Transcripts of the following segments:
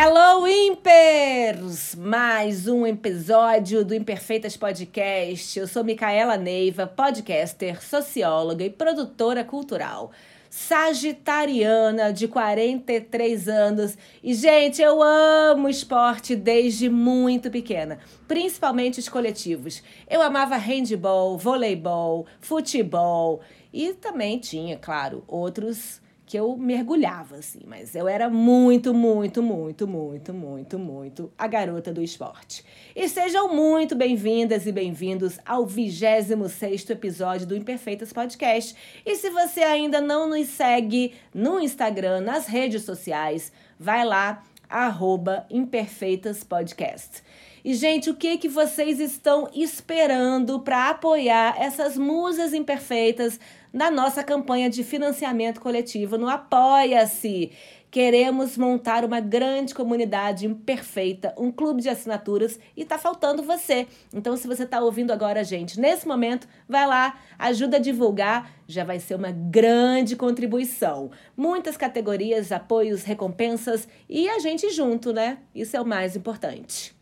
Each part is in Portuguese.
Hello, Impers! Mais um episódio do Imperfeitas Podcast. Eu sou Micaela Neiva, podcaster, socióloga e produtora cultural. Sagitariana de 43 anos. E, gente, eu amo esporte desde muito pequena, principalmente os coletivos. Eu amava handball, voleibol, futebol e também tinha, claro, outros que eu mergulhava, assim, mas eu era muito, muito, muito, muito, muito, muito a garota do esporte. E sejam muito bem-vindas e bem-vindos ao 26 episódio do Imperfeitas Podcast. E se você ainda não nos segue no Instagram, nas redes sociais, vai lá, arroba Imperfeitas Podcast. E, gente, o que, que vocês estão esperando para apoiar essas musas imperfeitas na nossa campanha de financiamento coletivo no Apoia-se. Queremos montar uma grande comunidade imperfeita, um clube de assinaturas e tá faltando você. Então, se você tá ouvindo agora, gente, nesse momento, vai lá, ajuda a divulgar, já vai ser uma grande contribuição. Muitas categorias, apoios, recompensas e a gente junto, né? Isso é o mais importante.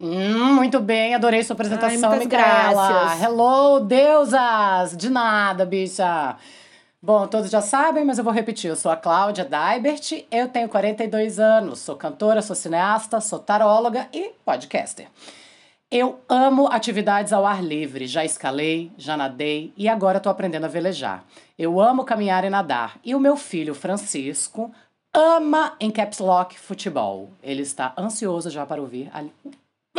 Hum, muito bem, adorei sua apresentação, Ai, Micaela. graças. Hello, deusas! De nada, bicha. Bom, todos já sabem, mas eu vou repetir. Eu sou a Cláudia Daibert, eu tenho 42 anos, sou cantora, sou cineasta, sou taróloga e podcaster. Eu amo atividades ao ar livre, já escalei, já nadei e agora estou aprendendo a velejar. Eu amo caminhar e nadar. E o meu filho, Francisco, ama em caps lock futebol. Ele está ansioso já para ouvir a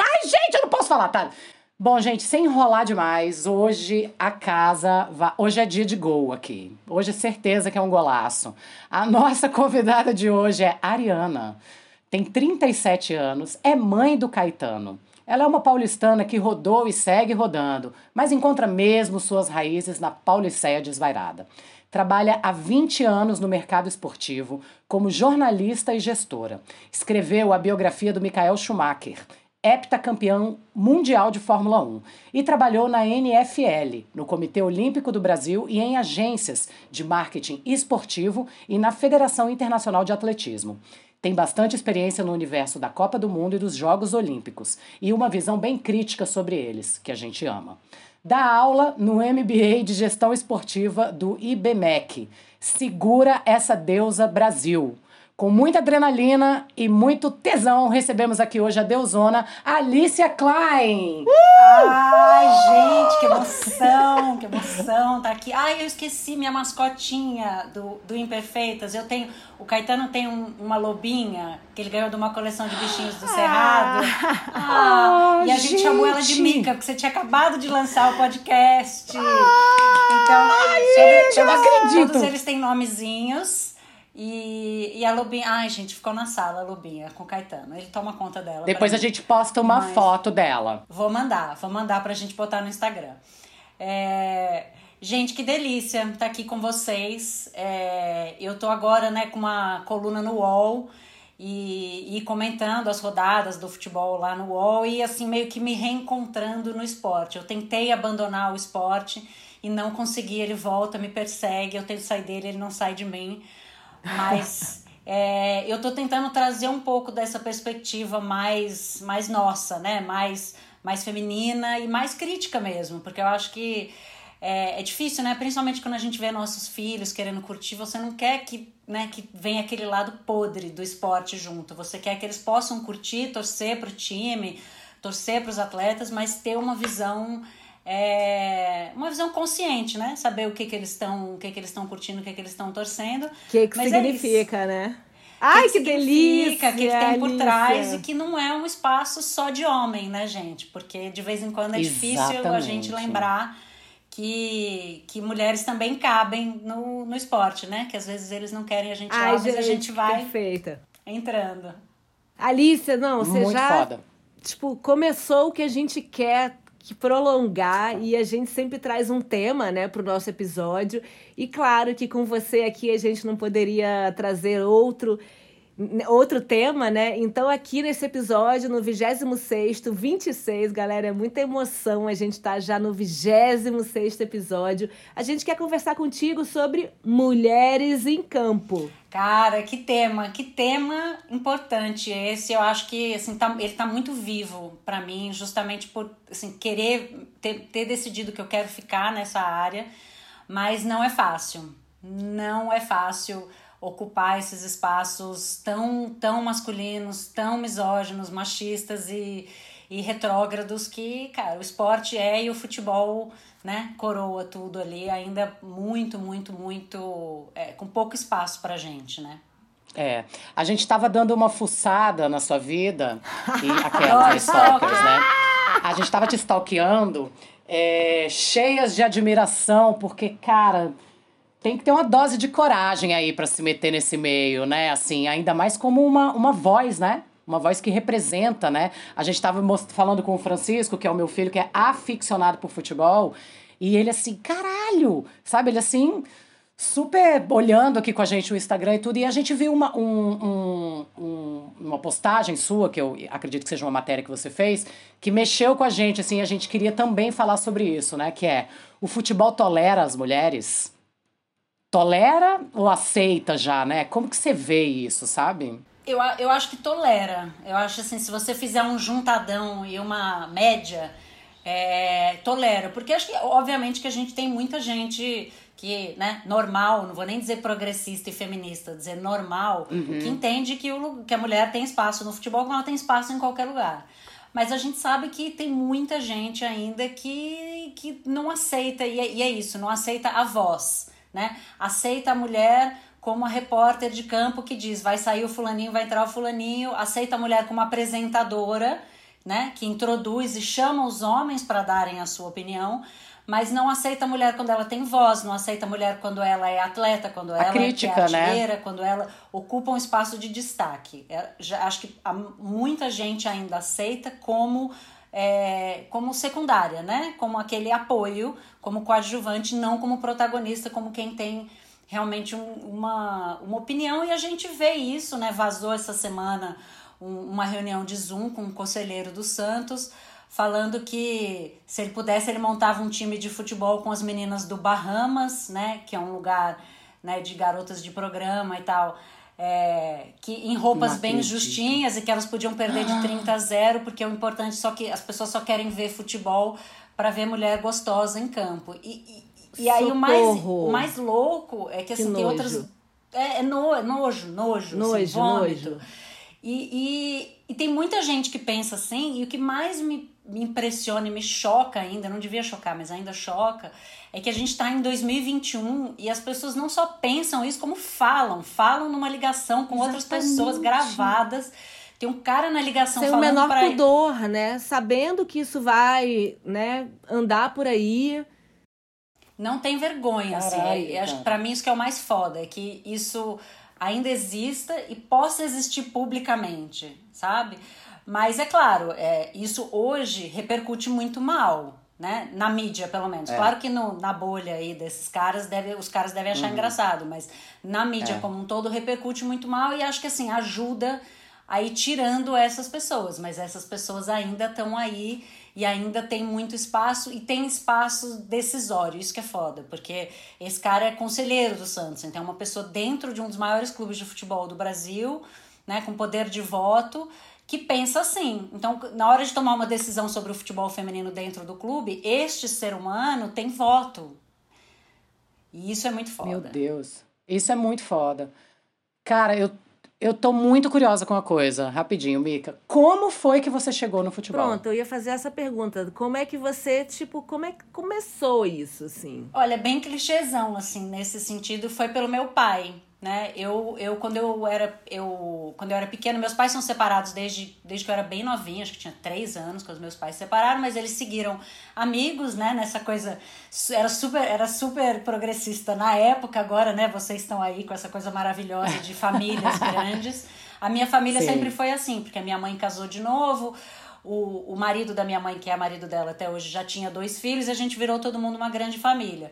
Ai, gente, eu não posso falar, tá? Bom, gente, sem enrolar demais, hoje a casa vai. Hoje é dia de gol aqui. Hoje é certeza que é um golaço. A nossa convidada de hoje é Ariana. Tem 37 anos, é mãe do Caetano. Ela é uma paulistana que rodou e segue rodando, mas encontra mesmo suas raízes na Pauliceia desvairada. Trabalha há 20 anos no mercado esportivo como jornalista e gestora. Escreveu a biografia do Michael Schumacher heptacampeão mundial de Fórmula 1 e trabalhou na NFL, no Comitê Olímpico do Brasil e em agências de marketing esportivo e na Federação Internacional de Atletismo. Tem bastante experiência no universo da Copa do Mundo e dos Jogos Olímpicos e uma visão bem crítica sobre eles, que a gente ama. Dá aula no MBA de Gestão Esportiva do IBMEC. Segura essa deusa Brasil. Com muita adrenalina e muito tesão, recebemos aqui hoje a deusona Alicia Klein. Ai, gente, que emoção, que emoção tá aqui. Ai, eu esqueci minha mascotinha do, do Imperfeitas. Eu tenho. O Caetano tem um- uma lobinha que ele ganhou de uma coleção de bichinhos do Cerrado. Ah, Ah, e a gente, chamou ela de. Mica, porque você tinha acabado de lançar o podcast. então, gente, eu não acredito. Todos eles têm nomezinhos. E, e a Lobinha. Ai, gente, ficou na sala a Lobinha com o Caetano. Ele toma conta dela. Depois a mim. gente posta uma Mas- foto dela. Vou mandar, vou mandar pra gente botar no Instagram. É, Gente, que delícia estar aqui com vocês. É, Eu tô agora né, com uma coluna no UOL e, e comentando as rodadas do futebol lá no UOL e assim meio que me reencontrando no esporte. Eu tentei abandonar o esporte e não consegui, ele volta, me persegue, eu tento sair dele, ele não sai de mim. Mas é, eu tô tentando trazer um pouco dessa perspectiva mais, mais nossa, né? Mais, mais feminina e mais crítica mesmo, porque eu acho que é, é difícil, né? Principalmente quando a gente vê nossos filhos querendo curtir, você não quer que, né, que venha aquele lado podre do esporte junto. Você quer que eles possam curtir, torcer pro time, torcer para os atletas, mas ter uma visão é, uma visão consciente, né? Saber o que que eles estão, o que que eles estão curtindo, o que que eles estão torcendo. O que, que Mas é significa, né? O Ai, que, significa, delícia! O que, que tem por Alicia. trás e que não é um espaço só de homem, né, gente? Porque de vez em quando é difícil a Exatamente. gente lembrar que, que mulheres também cabem no, no esporte, né? Que às vezes eles não querem a gente lá, Ai, mas gente, a gente vai perfeita. entrando. Alicia, não, você Muito já foda. tipo, começou o que a gente quer que prolongar e a gente sempre traz um tema, né, para o nosso episódio. E claro que com você aqui a gente não poderia trazer outro outro tema, né? Então, aqui nesse episódio, no 26, 26, galera, é muita emoção. A gente tá já no 26 episódio. A gente quer conversar contigo sobre mulheres em campo. Cara, que tema, que tema importante esse. Eu acho que assim, tá, ele tá muito vivo para mim, justamente por assim, querer ter, ter decidido que eu quero ficar nessa área, mas não é fácil. Não é fácil ocupar esses espaços tão, tão masculinos, tão misóginos, machistas e, e retrógrados que, cara, o esporte é e o futebol, né, coroa tudo ali, ainda muito, muito, muito, é, com pouco espaço pra gente, né? É, a gente estava dando uma fuçada na sua vida, e aquelas stalkers, né? A gente estava te stalkeando, é, cheias de admiração, porque, cara, tem que ter uma dose de coragem aí para se meter nesse meio, né? Assim, ainda mais como uma, uma voz, né? Uma voz que representa, né? A gente estava falando com o Francisco, que é o meu filho, que é aficionado por futebol, e ele assim, caralho! Sabe? Ele assim, super olhando aqui com a gente o Instagram e tudo, e a gente viu uma, um, um, um, uma postagem sua, que eu acredito que seja uma matéria que você fez, que mexeu com a gente, assim, a gente queria também falar sobre isso, né? Que é, o futebol tolera as mulheres? Tolera ou aceita já, né? Como que você vê isso, sabe? Eu, eu acho que tolera. Eu acho assim, se você fizer um juntadão e uma média, é, tolera. Porque acho que, obviamente, que a gente tem muita gente que, né, normal, não vou nem dizer progressista e feminista, dizer normal, uhum. que entende que, o, que a mulher tem espaço no futebol como ela tem espaço em qualquer lugar. Mas a gente sabe que tem muita gente ainda que, que não aceita, e é, e é isso, não aceita a voz né? Aceita a mulher como a repórter de campo que diz vai sair o fulaninho, vai entrar o fulaninho, aceita a mulher como apresentadora, né, que introduz e chama os homens para darem a sua opinião, mas não aceita a mulher quando ela tem voz, não aceita a mulher quando ela é atleta, quando a ela crítica, é artilheira, né? quando ela ocupa um espaço de destaque. É, já, acho que muita gente ainda aceita como é, como secundária, né? Como aquele apoio, como coadjuvante, não como protagonista, como quem tem realmente um, uma, uma opinião. E a gente vê isso, né? Vazou essa semana um, uma reunião de Zoom com o conselheiro do Santos, falando que se ele pudesse, ele montava um time de futebol com as meninas do Bahamas, né? Que é um lugar né, de garotas de programa e tal é, que em roupas bem justinhas e que elas podiam perder de 30 a 0, porque o importante só que as pessoas só querem ver futebol para ver mulher gostosa em campo. E, e, e aí o mais, o mais louco é que, assim, que tem outras. É, é no, é nojo, nojo, nojo, assim, vômito. Nojo. E, e, e, tem muita gente que pensa assim, e o que mais me, me impressiona e me choca ainda, não devia chocar, mas ainda choca, é que a gente está em 2021 e as pessoas não só pensam isso, como falam. Falam numa ligação com Exatamente. outras pessoas gravadas. Tem um cara na ligação Sem falando o menor pra... pudor, né? Sabendo que isso vai, né, andar por aí. Não tem vergonha, assim. Caralho, assim. Acho para mim isso que é o mais foda, é que isso ainda exista e possa existir publicamente, sabe? Mas é claro, é, isso hoje repercute muito mal né? Na mídia, pelo menos. É. Claro que no, na bolha aí desses caras, deve, os caras devem achar uhum. engraçado, mas na mídia é. como um todo repercute muito mal e acho que assim, ajuda a ir tirando essas pessoas, mas essas pessoas ainda estão aí e ainda tem muito espaço e tem espaço decisório, isso que é foda, porque esse cara é conselheiro do Santos, então é uma pessoa dentro de um dos maiores clubes de futebol do Brasil, né, com poder de voto, que pensa assim. Então, na hora de tomar uma decisão sobre o futebol feminino dentro do clube, este ser humano tem voto. E isso é muito foda. Meu Deus. Isso é muito foda. Cara, eu, eu tô muito curiosa com uma coisa. Rapidinho, Mica. Como foi que você chegou no futebol? Pronto, eu ia fazer essa pergunta. Como é que você, tipo, como é que começou isso, assim? Olha, bem clichêzão, assim, nesse sentido, foi pelo meu pai né? Eu, eu quando eu era eu quando eu era pequena, meus pais são separados desde, desde que eu era bem novinha, acho que tinha três anos que os meus pais se separaram, mas eles seguiram amigos, né? Nessa coisa era super era super progressista na época, agora, né? Vocês estão aí com essa coisa maravilhosa de famílias grandes. A minha família Sim. sempre foi assim, porque a minha mãe casou de novo, o, o marido da minha mãe, que é marido dela até hoje, já tinha dois filhos e a gente virou todo mundo uma grande família.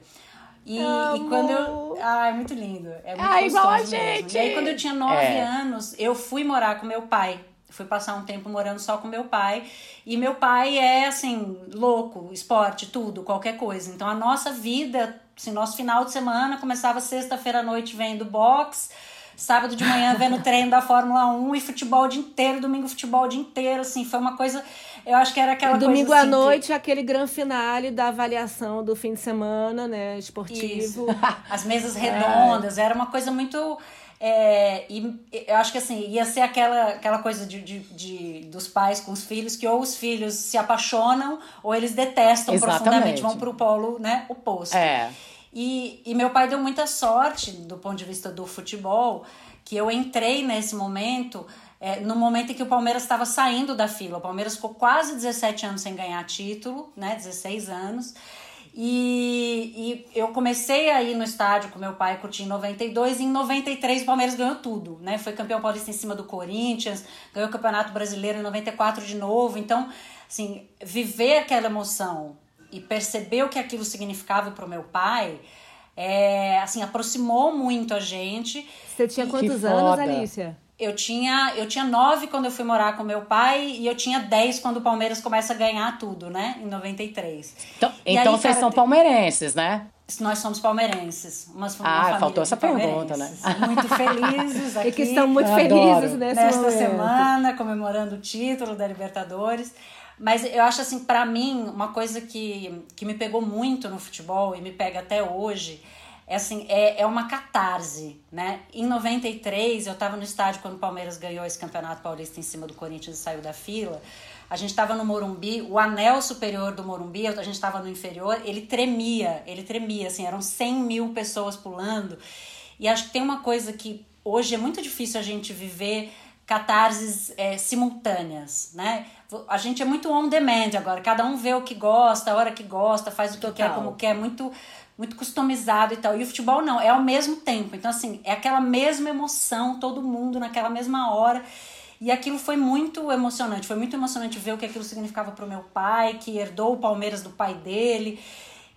E, e quando eu. Ah, é muito lindo. É muito Ah, igual a gostoso mesmo. gente. E aí, quando eu tinha nove É. anos, eu fui morar com meu pai. Fui passar um tempo morando só com meu pai. E meu pai é, assim, louco, esporte, tudo, qualquer coisa. Então a nossa vida, assim, nosso final de semana começava sexta-feira à noite vendo boxe, sábado de manhã vendo treino da Fórmula 1 e futebol o dia inteiro, domingo futebol o dia inteiro, assim, foi uma coisa. Eu acho que era aquela Domingo coisa. à assim, noite, aquele grande finale da avaliação do fim de semana, né? Isso. Esportivo. As mesas redondas, era uma coisa muito. é, e eu acho que assim, ia ser aquela, aquela coisa de, de, de- dos pais com os filhos, que ou os filhos se apaixonam ou eles detestam Exatamente. profundamente, vão pro polo né, oposto. É. E, e meu pai deu muita sorte do ponto de vista do futebol, que eu entrei nesse momento, é, no momento em que o Palmeiras estava saindo da fila. O Palmeiras ficou quase 17 anos sem ganhar título, né? 16 anos. E, e eu comecei a ir no estádio com meu pai curtir em 92 e em 93 o Palmeiras ganhou tudo, né? Foi campeão paulista em cima do Corinthians, ganhou o Campeonato Brasileiro em 94 de novo. Então, assim, viver aquela emoção e perceber o que aquilo significava para o meu pai, é, assim, aproximou muito a gente. Você tinha quantos anos, foda. Alicia? Eu tinha, eu tinha nove quando eu fui morar com meu pai e eu tinha dez quando o Palmeiras começa a ganhar tudo, né? Em 93. Então, E então aí, vocês cara, são palmeirenses, né? Nós somos palmeirenses. Uma, uma Ah, faltou essa pergunta, né? Muito felizes aqui. E que estão muito Eu felizes nesta momento. semana, comemorando o título da Libertadores. Mas eu acho assim, pra mim, uma coisa que, que me pegou muito no futebol e me pega até hoje, é assim, é, é uma catarse, né? Em 93, eu tava no estádio quando o Palmeiras ganhou esse Campeonato Paulista em cima do Corinthians e saiu da fila. A gente tava no Morumbi, o anel superior do Morumbi, a gente tava no inferior, ele tremia, ele tremia, assim, eram 100 mil pessoas pulando. E acho que tem uma coisa que hoje é muito difícil a gente viver catarses é, simultâneas, né? A gente é muito on demand agora, cada um vê o que gosta, a hora que gosta, faz o que quer, Total. como quer, muito muito customizado e tal. E o futebol não, é ao mesmo tempo. Então assim, é aquela mesma emoção, todo mundo naquela mesma hora. E aquilo foi muito emocionante, foi muito emocionante ver o que aquilo significava pro meu pai, que herdou o Palmeiras do pai dele.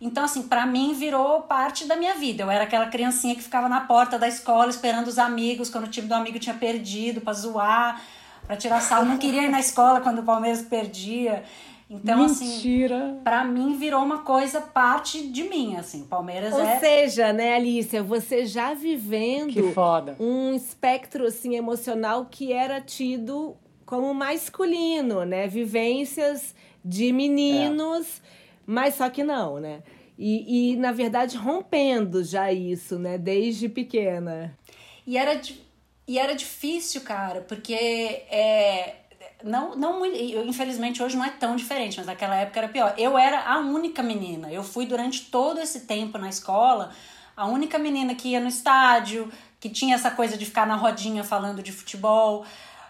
Então, assim, pra mim virou parte da minha vida. Eu era aquela criancinha que ficava na porta da escola esperando os amigos quando o time do amigo tinha perdido pra zoar, pra tirar sal. Não queria ir na escola quando o Palmeiras perdia. Então, assim, Mentira. pra mim virou uma coisa parte de mim, assim. O Palmeiras Ou é seja, né, Alicia, você já vivendo Que foda. um espectro assim emocional que era tido como masculino, né? Vivências de meninos, mas só que não, né? E, e, na verdade, rompendo já isso, né? Desde pequena. E era, e era difícil, cara, porque é, não, não infelizmente hoje não é tão diferente, mas naquela época era pior. Eu era a única menina. Eu fui durante todo esse tempo na escola a única menina que ia no estádio, que tinha essa coisa de ficar na rodinha falando de futebol.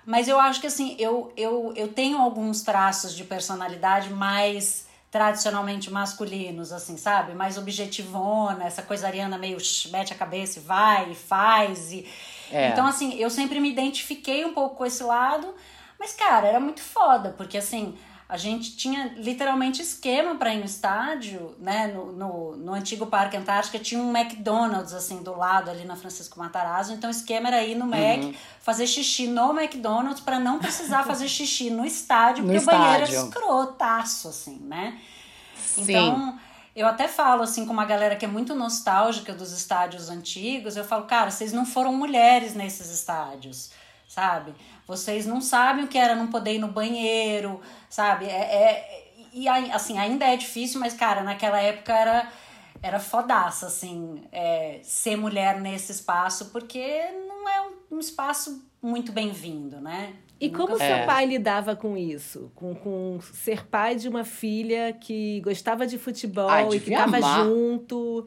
Mas eu acho que assim, eu, eu, eu tenho alguns traços de personalidade mais tradicionalmente masculinos, assim, sabe? Mais objetivona, essa coisa ariana meio mete a cabeça e vai, e faz. E... É. Então, assim, eu sempre me identifiquei um pouco com esse lado, mas, cara, era muito foda, porque assim, a gente tinha literalmente esquema pra ir no estádio, né? No, no, no antigo Parque Antártica tinha um McDonald's, assim, do lado ali na Francisco Matarazzo. Então o esquema era ir no Mac, fazer xixi no McDonald's pra não precisar fazer xixi no estádio, No porque o banheiro era estádio. escrotaço, assim, né? Sim. Então, eu até falo assim com uma galera que é muito nostálgica dos estádios antigos, eu falo, cara, vocês não foram mulheres nesses estádios, sabe? Vocês não sabem o que era não poder ir no banheiro, sabe? É, é- e assim, ainda é difícil, mas, cara, naquela época era, era fodaça, assim, é, ser mulher nesse espaço, porque não é um, um espaço muito bem-vindo, né? E Nunca como foi. seu É. pai lidava com isso? Com, com ser pai de uma filha que gostava de futebol Ai, e que estava amar. junto.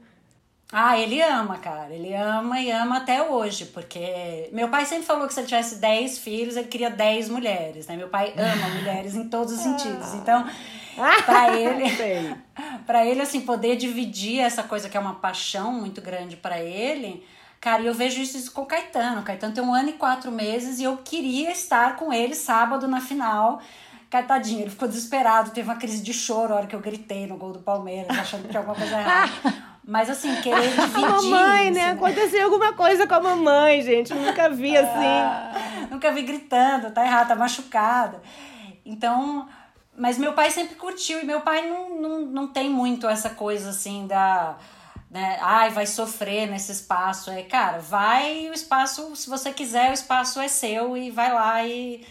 Ah, ele ama, cara. Ele ama e ama até hoje, porque meu pai sempre falou que se ele tivesse 10 filhos, ele queria 10 mulheres, né? Meu pai ama mulheres em todos os sentidos. Então, pra ele, para ele assim poder dividir essa coisa que é uma paixão muito grande pra ele. Cara, e eu vejo isso com o Caetano. O Caetano tem um ano e quatro meses e eu queria estar com ele sábado na final. Catadinho, ele ficou desesperado, teve uma crise de choro a hora que eu gritei no gol do Palmeiras, achando que tinha alguma coisa errada. Mas assim, querer dividir. A mamãe, né? assim, Aconteceu alguma coisa com a mamãe, gente. Nunca vi assim. Ah, nunca vi gritando, tá errado, tá machucada. Então, mas meu pai sempre curtiu e meu pai não, não, não tem muito essa coisa assim da. Né? Ai, vai sofrer nesse espaço. É, cara, vai o espaço, se você quiser, o espaço é seu e vai lá e.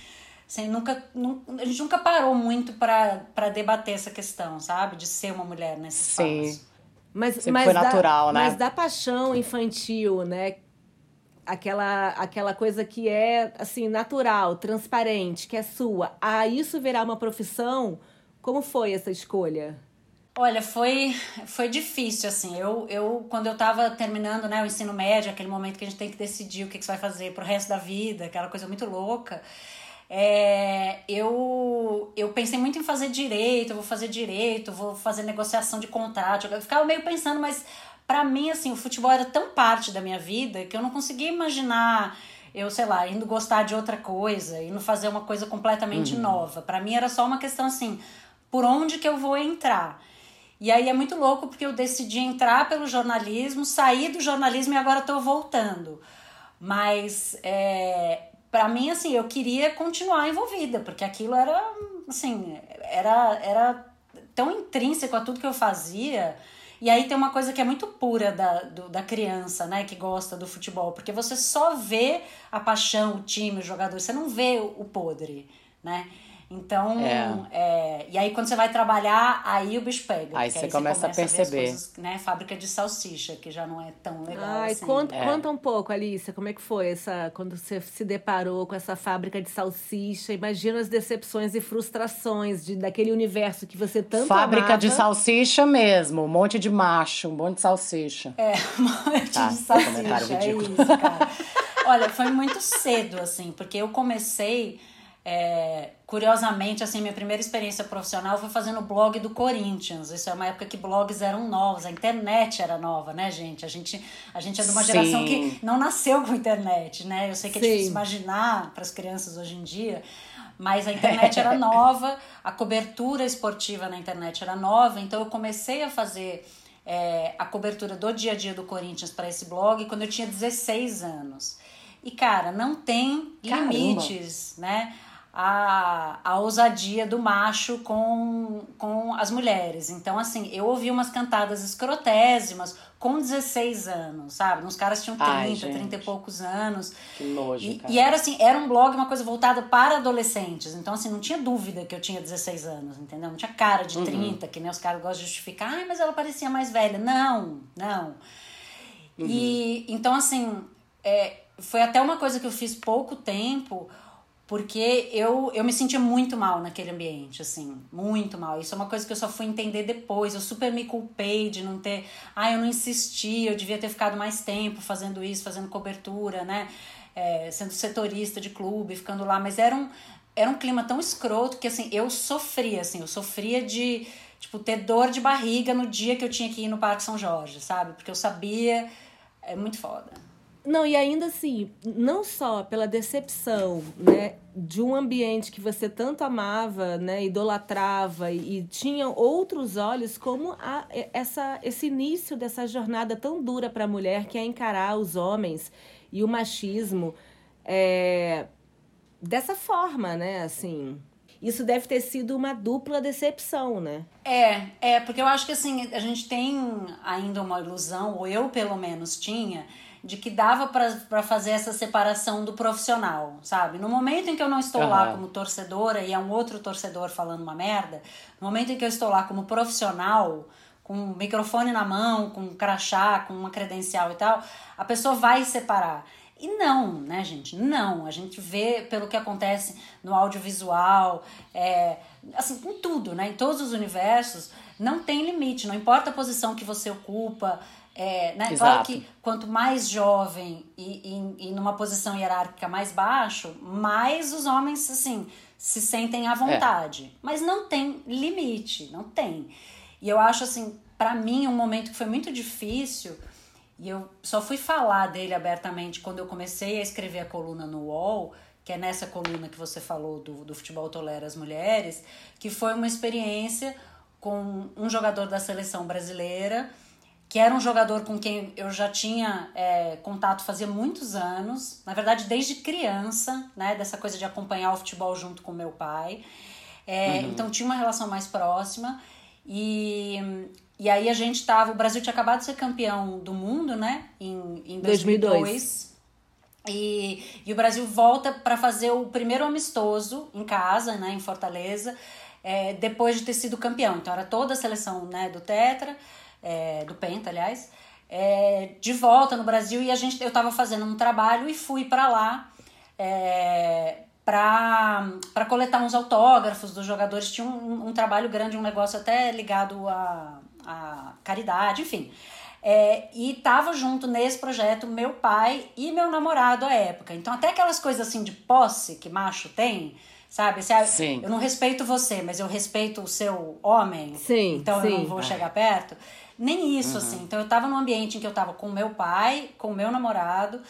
Assim, nunca, nunca, a gente nunca parou muito para debater essa questão, sabe? De ser uma mulher nesse espaço. Mas, Sempre mas foi da, natural, né? Mas da paixão infantil, né? Aquela, aquela coisa que é, assim, natural, transparente, que é sua. A isso virar uma profissão, como foi essa escolha? Olha, foi, foi difícil, assim. Eu, eu, quando eu tava terminando né, o ensino médio, aquele momento que a gente tem que decidir o que, que você vai fazer pro resto da vida, aquela coisa muito louca, é, eu, eu pensei muito em fazer direito, vou fazer direito, vou fazer negociação de contrato. Eu ficava meio pensando, mas para mim, assim, o futebol era tão parte da minha vida que eu não conseguia imaginar eu, sei lá, indo gostar de outra coisa, indo fazer uma coisa completamente uhum. nova. Para mim era só uma questão assim, por onde que eu vou entrar? E aí é muito louco porque eu decidi entrar pelo jornalismo, sair do jornalismo e agora estou voltando. Mas é, para mim, assim, eu queria continuar envolvida, porque aquilo era, assim, era, era tão intrínseco a tudo que eu fazia. E aí tem uma coisa que é muito pura da, do, da criança, né, que gosta do futebol, porque você só vê a paixão, o time, o jogador, você não vê o, o podre, né? Então, é. É, e aí quando você vai trabalhar, aí o bicho pega. Aí você aí começa, começa, a perceber. A coisas, né, fábrica de salsicha, que já não é tão legal Ai, assim. Conta, é. conta um pouco, Alice, como é que foi essa quando você se deparou com essa fábrica de salsicha? Imagina as decepções e frustrações de, daquele universo que você tanto Fábrica amava. de salsicha mesmo, um monte de macho, um monte de salsicha. É, um monte tá, de salsicha, é isso, cara. Olha, foi muito cedo, assim, porque eu comecei é, curiosamente, assim, minha primeira experiência profissional foi fazendo o blog do Corinthians. Isso é uma época que blogs eram novos, a internet era nova, né, gente? A gente, a gente é de uma Sim. geração que não nasceu com internet, né? Eu sei que é Sim. difícil imaginar para as crianças hoje em dia, mas a internet era nova, a cobertura esportiva na internet era nova, então eu comecei a fazer é, a cobertura do dia a dia do Corinthians para esse blog quando eu tinha 16 anos. E, cara, não tem Caramba. limites, né? A, a ousadia do macho com, com as mulheres. Então, assim, eu ouvi umas cantadas escrotésimas com 16 anos, sabe? Uns caras tinham 30, Ai, 30 e poucos anos. Que nojo, e, e, era assim, era um blog, uma coisa voltada para adolescentes. Então, assim, não tinha dúvida que eu tinha 16 anos, entendeu? Não tinha cara de uhum. 30, que nem os caras gostam de justificar. Ai, mas ela parecia mais velha. Não, não. Uhum. E, então, assim, é, foi até uma coisa que eu fiz pouco tempo porque eu, eu me sentia muito mal naquele ambiente, assim, muito mal. Isso é uma coisa que eu só fui entender depois. Eu super me culpei de não ter. Ah, eu não insisti, eu devia ter ficado mais tempo fazendo isso, fazendo cobertura, né? É, sendo setorista de clube, ficando lá. Mas era um, era um clima tão escroto que, assim, eu sofria, assim, eu sofria de, tipo, ter dor de barriga no dia que eu tinha que ir no Parque São Jorge, sabe? Porque eu sabia. É muito foda. Não, e ainda assim, não só pela decepção, né, de um ambiente que você tanto amava, né, idolatrava e, e tinha outros olhos, como a, essa, esse início dessa jornada tão dura para a mulher que é encarar os homens e o machismo é, dessa forma, né, assim. Isso deve ter sido uma dupla decepção, né? É, é, porque eu acho que assim, a gente tem ainda uma ilusão, ou eu pelo menos tinha, de que dava para fazer essa separação do profissional, sabe? No momento em que eu não estou uhum. lá como torcedora e é um outro torcedor falando uma merda, no momento em que eu estou lá como profissional, com um microfone na mão, com um crachá, com uma credencial e tal, a pessoa vai separar. E não, né, gente? Não. A gente vê pelo que acontece no audiovisual, é, assim, em tudo, né? Em todos os universos, não tem limite. Não importa a posição que você ocupa, é, né? Claro que quanto mais jovem e, e, e, numa posição hierárquica mais baixo, mais os homens assim se sentem à vontade. É. Mas não tem limite, não tem. E eu acho assim, para mim, um momento que foi muito difícil, e eu só fui falar dele abertamente quando eu comecei a escrever a coluna no UOL, que é nessa coluna que você falou do, do Futebol Tolera as Mulheres, que foi uma experiência com um jogador da seleção brasileira, que era um jogador com quem eu já tinha é, contato fazia muitos anos, na verdade desde criança, né, dessa coisa de acompanhar o futebol junto com meu pai. É, uhum. Então tinha uma relação mais próxima. E, e aí a gente tava. O Brasil tinha acabado de ser campeão do mundo, né? Em, em 2002. 2002. E, e o Brasil volta para fazer o primeiro amistoso em casa, né, em Fortaleza, é, depois de ter sido campeão. Então era toda a seleção né, do Tetra, é, do Penta, aliás, é, de volta no Brasil e a gente, eu estava fazendo um trabalho e fui para lá é, para coletar uns autógrafos dos jogadores. Tinha um, um, trabalho grande, um negócio até ligado à, à caridade, enfim. É, e tava junto nesse projeto meu pai e meu namorado à época. Então, até aquelas coisas assim de posse que macho tem, sabe? Se, sim. Eu não respeito você, mas eu respeito o seu homem. Sim, então sim. eu não vou é. chegar perto. Nem isso, uhum. assim. Então, eu tava num ambiente em que eu tava com meu pai, com meu namorado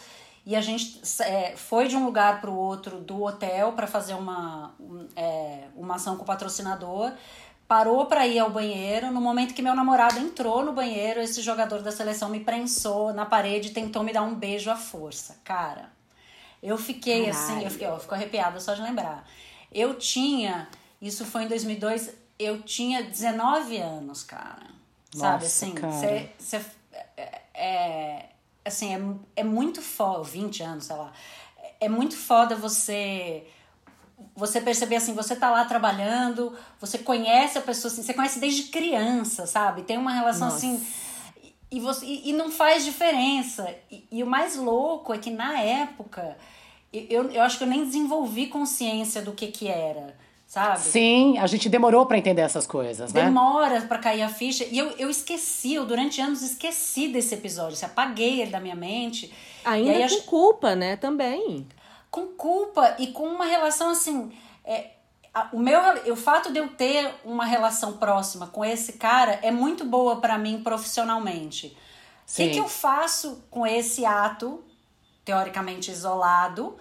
e a gente é, foi de um lugar para o outro do hotel para fazer uma, é, uma ação com o patrocinador. Parou para ir ao banheiro. No momento que meu namorado entrou no banheiro, esse jogador da seleção me prensou na parede e tentou me dar um beijo à força. Cara, eu fiquei Caralho. assim, eu fiquei, ó, fico arrepiada só de lembrar. Eu tinha, isso foi em 2002, eu tinha 19 anos, cara. Nossa, Sabe assim? Você. É, é, assim, é, é muito foda, 20 anos, sei lá. É muito foda você você perceber assim, você tá lá trabalhando, você conhece a pessoa assim, você conhece desde criança, sabe? Tem uma relação Nossa. assim e você e, e, não faz diferença. E, e, o mais louco é que na época eu, eu acho que eu nem desenvolvi consciência do que que era sabe? Sim, a gente demorou para entender essas coisas, né? Demora para cair a ficha. E eu, eu esqueci, eu durante anos esqueci desse episódio, se apaguei ele da minha mente. Ainda com a... culpa, né? Também. Com culpa e com uma relação assim. É, o meu o fato de eu ter uma relação próxima com esse cara é muito boa para mim profissionalmente. O que, que eu faço com esse ato teoricamente isolado?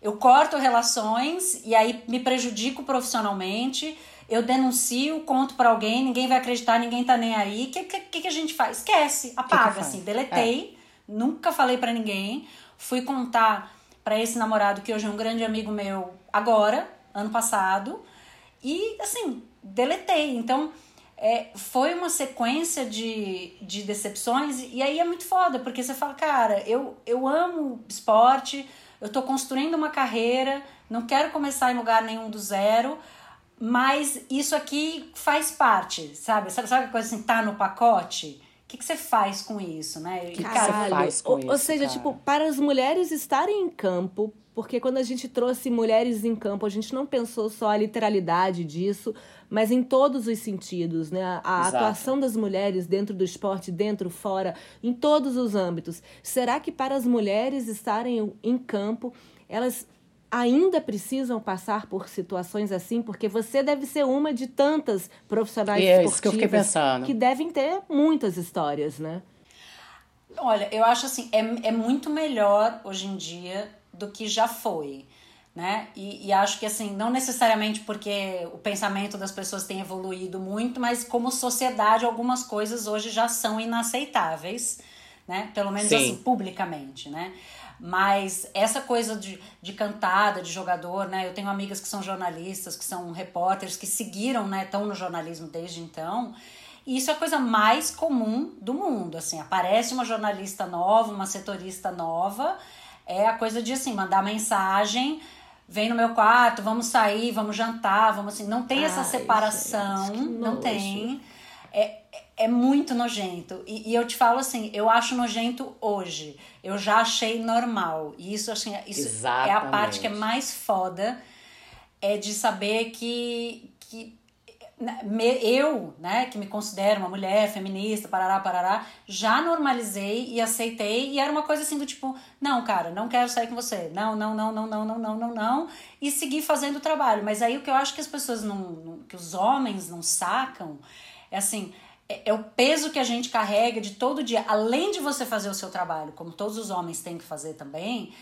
Eu corto relações e aí me prejudico profissionalmente. Eu denuncio, conto para alguém, ninguém vai acreditar, ninguém tá nem aí. O que, que, que, a gente faz? Esquece, apaga, que que assim, deletei, é. nunca falei para ninguém. Fui contar para esse namorado que hoje é um grande amigo meu agora, ano passado, e assim, deletei. Então, é, foi uma sequência de, de decepções, e aí é muito foda, porque você fala, cara, eu, eu amo esporte eu estou construindo uma carreira, não quero começar em lugar nenhum do zero, mas isso aqui faz parte, sabe? Sabe, sabe a coisa assim, tá no pacote? O que, que você faz com isso, né? O que, que você faz com ou, isso? Ou seja, cara? tipo, para as mulheres estarem em campo, porque quando a gente trouxe mulheres em campo, a gente não pensou só a literalidade disso, mas em todos os sentidos, né? A Exato. atuação das mulheres dentro do esporte, dentro, fora, em todos os âmbitos. Será que para as mulheres estarem em campo, elas ainda precisam passar por situações assim? Porque você deve ser uma de tantas profissionais é esportivas que, eu fiquei pensando. que devem ter muitas histórias, né? Olha, eu acho assim, é, é muito melhor hoje em dia do que já foi né? E, e, acho que assim, não necessariamente porque o pensamento das pessoas tem evoluído muito, mas como sociedade algumas coisas hoje já são inaceitáveis, né? Pelo menos Sim. assim, publicamente, né? Mas essa coisa de, de cantada, de jogador, né? Eu tenho amigas que são jornalistas, que são repórteres, que seguiram, né? Estão no jornalismo desde então. E isso é a coisa mais comum do mundo, assim. Aparece uma jornalista nova, uma setorista nova, é a coisa de, assim, mandar mensagem vem no meu quarto, vamos sair, vamos jantar, vamos assim. Não tem Ai, essa separação, gente, não tem. É, é muito nojento. E, e, eu te falo assim, eu acho nojento hoje. Eu já achei normal. E isso, assim, isso é a parte que é mais foda. É de saber que, que eu, né, que me considero uma mulher feminista, parará, parará, já normalizei e aceitei e era uma coisa assim do tipo, não, cara, não quero sair com você, não, não, não, não, não, não, não, não, não, e seguir fazendo o trabalho. Mas aí o que eu acho que as pessoas não, não que os homens não sacam, é assim, é, é o peso que a gente carrega de todo dia, além de você fazer o seu trabalho, como todos os homens têm que fazer também,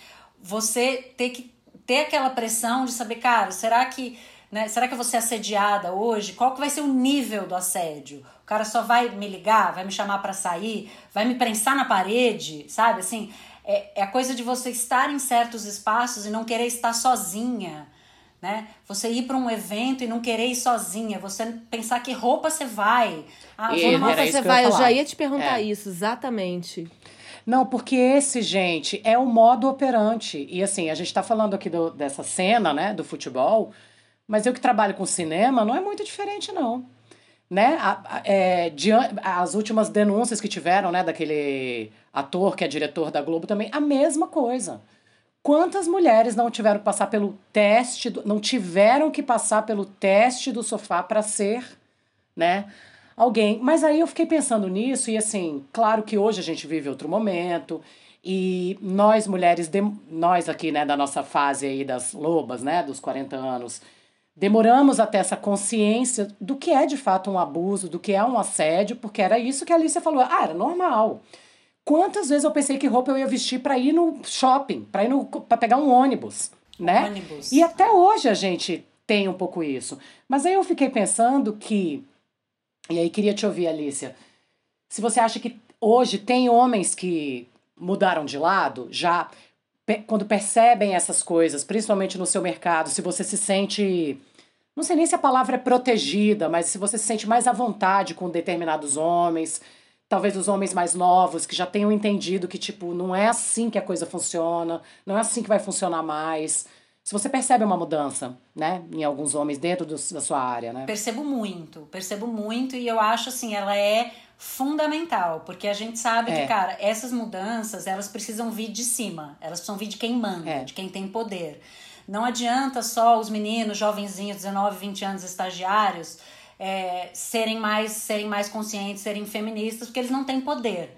você ter que ter aquela pressão de saber, cara, será que né? Será que eu vou ser assediada hoje? Qual que vai ser o nível do assédio? O cara só vai me ligar, vai me chamar para sair, vai me prensar na parede, sabe? Assim, é, é a coisa de você estar em certos espaços e não querer estar sozinha. Né? Você ir para um evento e não querer ir sozinha, você pensar que roupa você vai. Ah, que roupa você vai? Eu, eu, já ia te perguntar é. isso, exatamente. Não, porque esse, gente, é o modo operante. E assim, a gente está falando aqui do, dessa cena, né, do futebol, mas eu que trabalho com cinema, não é muito diferente, não. Né? A, a, é, de, as últimas denúncias que tiveram, né, daquele ator que é diretor da Globo também, a mesma coisa. Quantas mulheres não tiveram que passar pelo teste, do, não tiveram que passar pelo teste do sofá para ser, né, alguém? Mas aí eu fiquei pensando nisso e assim, claro que hoje a gente vive outro momento e nós mulheres, nós aqui, né, da nossa fase aí das lobas, né, dos 40 anos, Demoramos até essa consciência do que é de fato um abuso, do que é um assédio, porque era isso que a Alicia falou. Ah, era normal. Quantas vezes eu pensei que roupa eu ia vestir para ir no shopping, para ir no para pegar um ônibus, né? Ônibus. E até hoje a gente tem um pouco isso. Mas aí eu fiquei pensando que e aí queria te ouvir, Alicia. Se você acha que hoje tem homens que mudaram de lado, já quando percebem essas coisas, principalmente no seu mercado, se você se sente. Não sei nem se a palavra é protegida, mas se você se sente mais à vontade com determinados homens, talvez os homens mais novos, que já tenham entendido que, tipo, não é assim que a coisa funciona, não é assim que vai funcionar mais. Se você percebe uma mudança, né, em alguns homens dentro do, da sua área, né? Percebo muito, percebo muito e eu acho assim, ela é fundamental, porque a gente sabe é. que, cara, essas mudanças, elas precisam vir de cima, elas precisam vir de quem manda, é. de quem tem poder. Não adianta só os meninos, jovenzinhos, 19, 20 anos, estagiários, é, serem mais serem mais conscientes, serem feministas, porque eles não têm poder.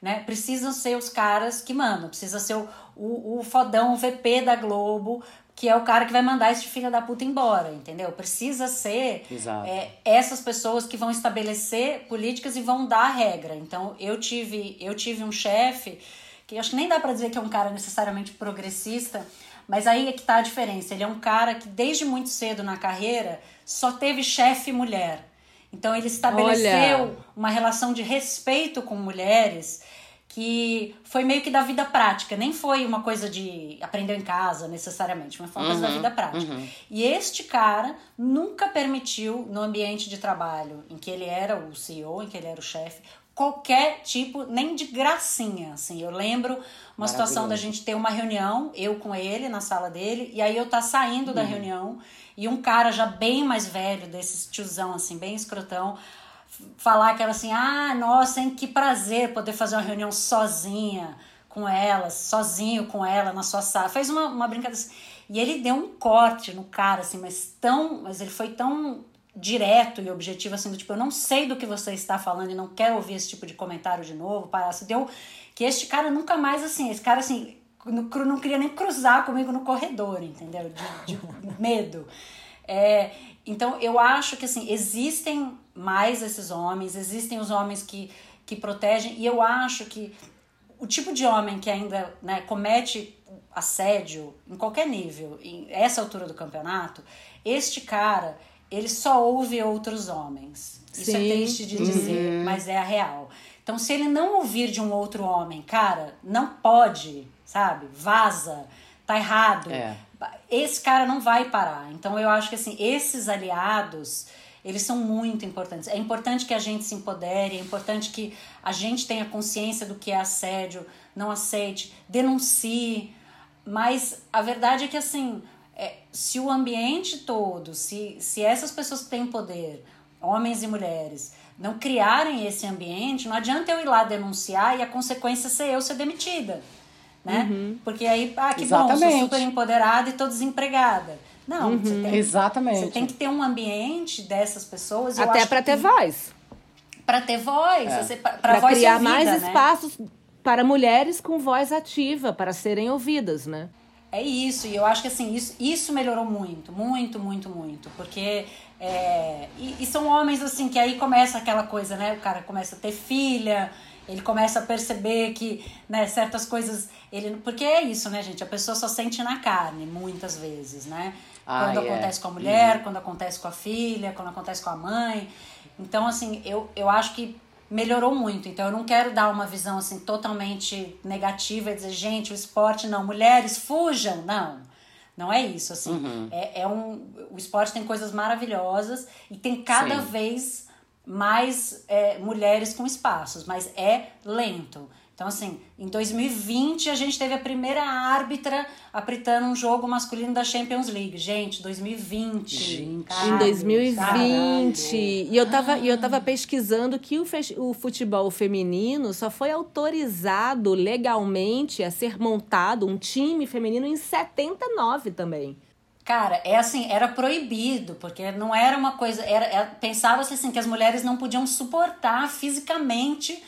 Né? Precisam ser os caras que mandam, precisa ser o, o, o fodão, o VP da Globo, que é o cara que vai mandar esse filho da puta embora, entendeu? Precisa ser é, essas pessoas que vão estabelecer políticas e vão dar a regra. Então, eu tive, eu tive um chefe, que acho que nem dá para dizer que é um cara necessariamente progressista, mas aí é que tá a diferença. Ele é um cara que desde muito cedo na carreira só teve chefe mulher. Então, ele estabeleceu Olha. uma relação de respeito com mulheres que foi meio que da vida prática, nem foi uma coisa de aprender em casa necessariamente, mas foi uma uhum, coisa da uhum, vida prática. Uhum. E este cara nunca permitiu no ambiente de trabalho em que ele era o CEO, em que ele era o chefe, qualquer tipo, nem de gracinha, assim. Eu lembro uma situação da gente ter uma reunião, eu com ele na sala dele, e aí eu tá saindo da uhum. reunião e um cara já bem mais velho, desses tiozão assim, bem escrotão, falar que ela assim, ah, nossa, hein, que prazer poder fazer uma reunião sozinha com ela, sozinho com ela na sua sala. Fez uma, uma brincadeira assim. E ele deu um corte no cara, assim, mas tão. Mas ele foi tão direto e objetivo, assim, do tipo, eu não sei do que você está falando e não quero ouvir esse tipo de comentário de novo. Parece, deu. Que este cara nunca mais, assim, esse cara, assim, não, não queria nem cruzar comigo no corredor, entendeu? De, de medo. É, então, eu acho que, assim, existem mais esses homens, existem os homens que, que protegem, e eu acho que o tipo de homem que ainda né, comete assédio em qualquer nível, em essa altura do campeonato, este cara, ele só ouve outros homens. Isso é Sim. é triste de dizer, uhum. mas é a real. Então, se ele não ouvir de um outro homem, cara, não pode, sabe? Vaza, tá errado. É. Esse cara não vai parar. Então, eu acho que assim, esses aliados eles são muito importantes. É importante que a gente se empodere, é importante que a gente tenha consciência do que é assédio, não aceite, denuncie. Mas a verdade é que, assim, é, se o ambiente todo, se, se essas pessoas que têm poder, homens e mulheres, não criarem esse ambiente, não adianta eu ir lá denunciar e a consequência ser eu ser demitida. Né? Uhum. Porque aí, ah, que Exatamente. bom, sou super empoderada e tô desempregada. Não, uhum. você, tem, Exatamente. você tem que ter um ambiente dessas pessoas. Até para ter voz. Para ter voz, é. para criar ouvida, mais né? espaços para mulheres com voz ativa, para serem ouvidas, né? é isso, e eu acho que assim, isso, isso melhorou muito, muito, muito, muito. Porque. É, e, e, são homens assim que aí começa aquela coisa, né? O cara começa a ter filha, ele começa a perceber que né, certas coisas. ele Porque é isso, né, gente? A pessoa só sente na carne, muitas vezes, né? Ah, quando é. acontece com a mulher, uhum. quando acontece com a filha, quando acontece com a mãe. Então, assim, eu, eu acho que melhorou muito. Então eu não quero dar uma visão assim totalmente negativa e dizer, gente, o esporte não, mulheres fujam, não. Não é isso, assim. Uhum. É, é um, o esporte tem coisas maravilhosas e tem cada Sim. vez mais é, mulheres com espaços, mas é lento. Então, assim, em 2020 a gente teve a primeira árbitra apitando um jogo masculino da Champions League. Gente, 2020. Gente, caralho, em 2020. Caralho. E eu tava, e eu tava pesquisando que o, o futebol feminino só foi autorizado legalmente a ser montado um time feminino em 79 também. Cara, é assim, era proibido, porque não era uma coisa. Era, era Pensava-se assim que as mulheres não podiam suportar fisicamente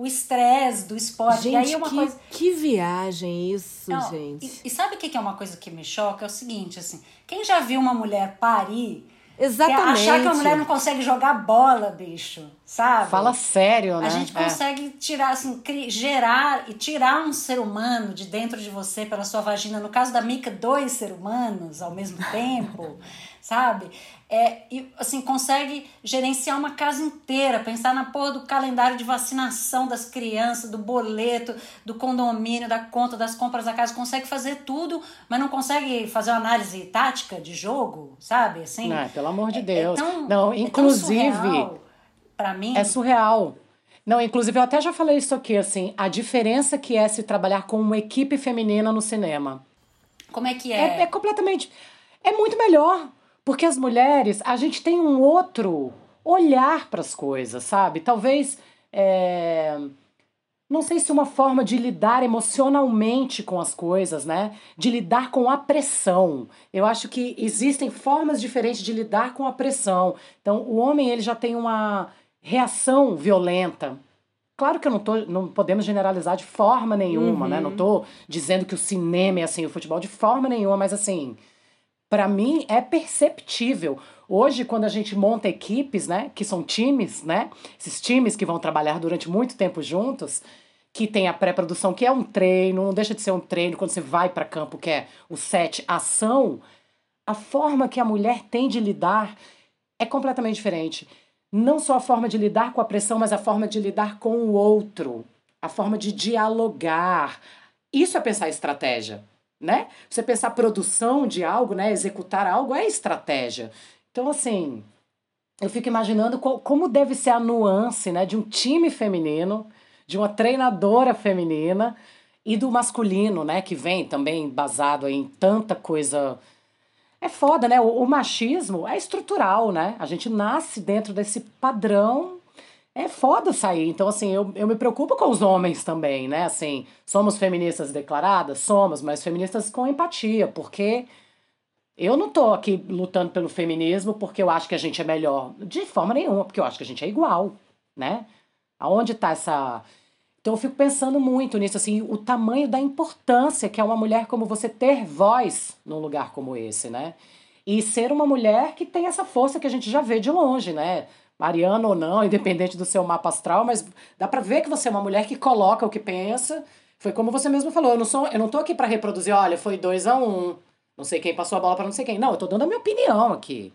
o estresse do esporte. Gente, e aí é uma que, coisa... que viagem isso, Não, gente. E, e sabe o que é uma coisa que me choca? É o seguinte, assim, quem já viu uma mulher parir Exatamente. Achar que a mulher não consegue jogar bola, bicho, sabe? Fala sério, né? A gente é. consegue é. tirar, assim, gerar e tirar um ser humano de dentro de você pela sua vagina. No caso da Mica, dois seres humanos ao mesmo tempo, sabe? É, e assim, consegue gerenciar uma casa inteira, pensar na porra do calendário de vacinação das crianças, do boleto, do condomínio, da conta, das compras da casa, consegue fazer tudo, mas não consegue fazer uma análise tática de jogo, sabe? Assim, não, pelo amor de é, Deus. É tão, não, inclusive. para mim. É surreal. Não, inclusive eu até já falei isso aqui, assim, a diferença que é se trabalhar com uma equipe feminina no cinema. Como é que é? É, é completamente. É muito melhor. Porque as mulheres, a gente tem um outro olhar para as coisas, sabe? Talvez. É... Não sei se uma forma de lidar emocionalmente com as coisas, né? De lidar com a pressão. Eu acho que existem formas diferentes de lidar com a pressão. Então, o homem ele já tem uma reação violenta. Claro que eu não tô, não podemos generalizar de forma nenhuma, uhum. né? Não tô dizendo que o cinema é assim, o futebol de forma nenhuma, mas assim, para mim é perceptível. Hoje, quando a gente monta equipes, né, que são times, né, esses times que vão trabalhar durante muito tempo juntos, que tem a pré-produção, que é um treino, não deixa de ser um treino quando você vai para campo, que é o set ação, a forma que a mulher tem de lidar é completamente diferente. Não só a forma de lidar com a pressão, mas a forma de lidar com o outro, a forma de dialogar. Isso é pensar estratégia né? Você pensar produção de algo, né? Executar algo é estratégia. Então, assim, eu fico imaginando qual, como deve ser a nuance, né? De um time feminino, de uma treinadora feminina e do masculino, né? Que vem também basado em tanta coisa. É foda, né? O, o machismo é estrutural, né? A gente nasce dentro desse padrão é foda sair. Então, assim, eu, eu me preocupo com os homens também, né? Assim, somos feministas declaradas? Somos, mas feministas com empatia, porque eu não tô aqui lutando pelo feminismo porque eu acho que a gente é melhor. De forma nenhuma, porque eu acho que a gente é igual, né? Aonde tá essa. Então eu fico pensando muito nisso, assim, o tamanho da importância que é uma mulher como você ter voz num lugar como esse, né? E ser uma mulher que tem essa força que a gente já vê de longe, né? Mariana ou não, independente do seu mapa astral, mas dá para ver que você é uma mulher que coloca o que pensa. Foi como você mesmo falou, eu não sou, eu não tô aqui para reproduzir, olha, foi 2 a 1 um, não sei quem passou a bola para não sei quem. Não, eu tô dando a minha opinião aqui.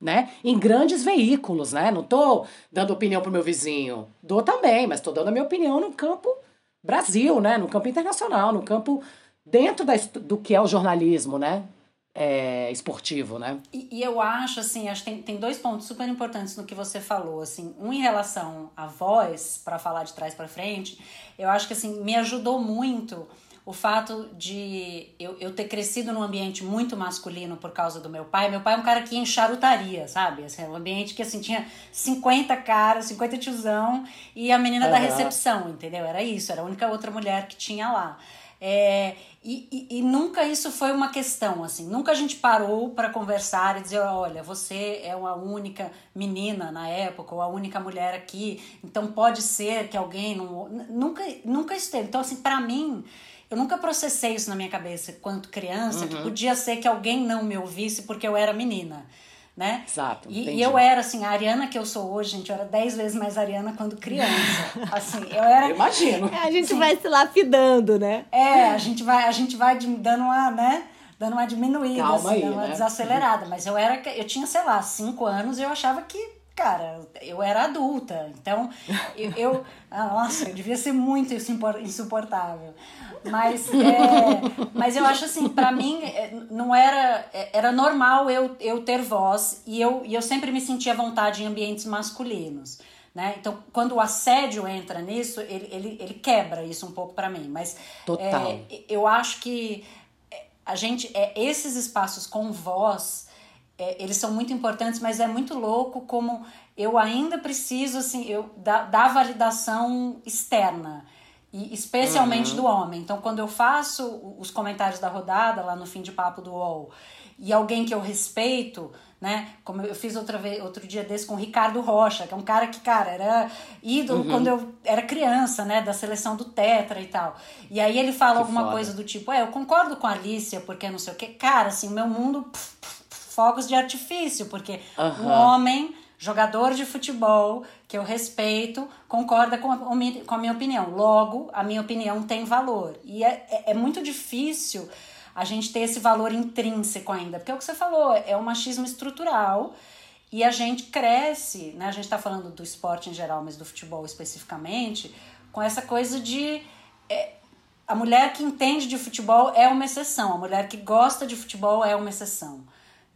Né? Em grandes veículos, né? Não tô dando opinião pro meu vizinho. Dou também, mas tô dando a minha opinião no campo Brasil, né? No campo internacional, no campo dentro da, do que é o jornalismo, né? É, esportivo, né? E, e, eu acho, assim, acho que tem, tem dois pontos super importantes no que você falou, assim, um em relação à voz, para falar de trás para frente, eu acho que, assim, me ajudou muito o fato de eu, eu ter crescido num ambiente muito masculino por causa do meu pai. Meu pai é um cara que ia em charutaria, sabe? Assim, um ambiente que, assim, tinha 50 caras, 50 tiozão e a menina uhum. da recepção, entendeu? Era isso, era a única outra mulher que tinha lá. É, e, e, e, nunca isso foi uma questão, assim, nunca a gente parou para conversar e dizer, olha, você é uma única menina na época, ou a única mulher aqui, então pode ser que alguém não. Nunca, nunca esteve. Então, assim, para mim, eu nunca processei isso na minha cabeça quanto criança, Uhum. que podia ser que alguém não me ouvisse porque eu era menina. Né? Exato, E, e eu era assim, a Ariana que eu sou hoje, gente, eu era dez vezes mais Ariana quando criança. Assim, eu era. Eu imagino. A gente vai se lapidando, né? É, a gente vai, a gente vai dando uma, né? Dando uma diminuída, Calma assim, aí, dando uma né? desacelerada. Mas eu era, eu tinha, sei lá, cinco anos e eu achava que, cara, eu era adulta. Então, eu, eu ah, nossa, eu devia ser muito insupor- insuportável. Mas, é, mas eu acho assim, pra mim, é, não era, é, era normal eu, eu ter voz e eu, e eu sempre me sentia à vontade em ambientes masculinos. Né? Então, quando o assédio entra nisso, ele, ele, ele quebra isso um pouco pra mim. Mas Total. é, eu acho que é, a gente é esses espaços com voz é, eles são muito importantes mas é muito louco como eu ainda preciso assim eu da, da validação externa e especialmente do homem então quando eu faço os comentários da rodada lá no fim de papo do UOL e alguém que eu respeito né? Como eu fiz outra vez, outro dia desse com o Ricardo Rocha, que é um cara que, cara, era ídolo Uhum. quando eu era criança, né? Da seleção do Tetra e tal. E aí ele fala Que alguma foda. coisa do tipo, é, eu concordo com a Alicia, porque não sei o quê. Cara, assim, o meu mundo, fogos de artifício, porque um Aham. homem, jogador de futebol, que eu respeito, concorda com a, com a minha opinião. Logo, a minha opinião tem valor. E é, é, é muito difícil a gente ter esse valor intrínseco ainda. Porque é o que você falou, é um machismo estrutural e a gente cresce, né? A gente está falando do esporte em geral, mas do futebol especificamente, com essa coisa de. é, a mulher que entende de futebol é uma exceção, a mulher que gosta de futebol é uma exceção.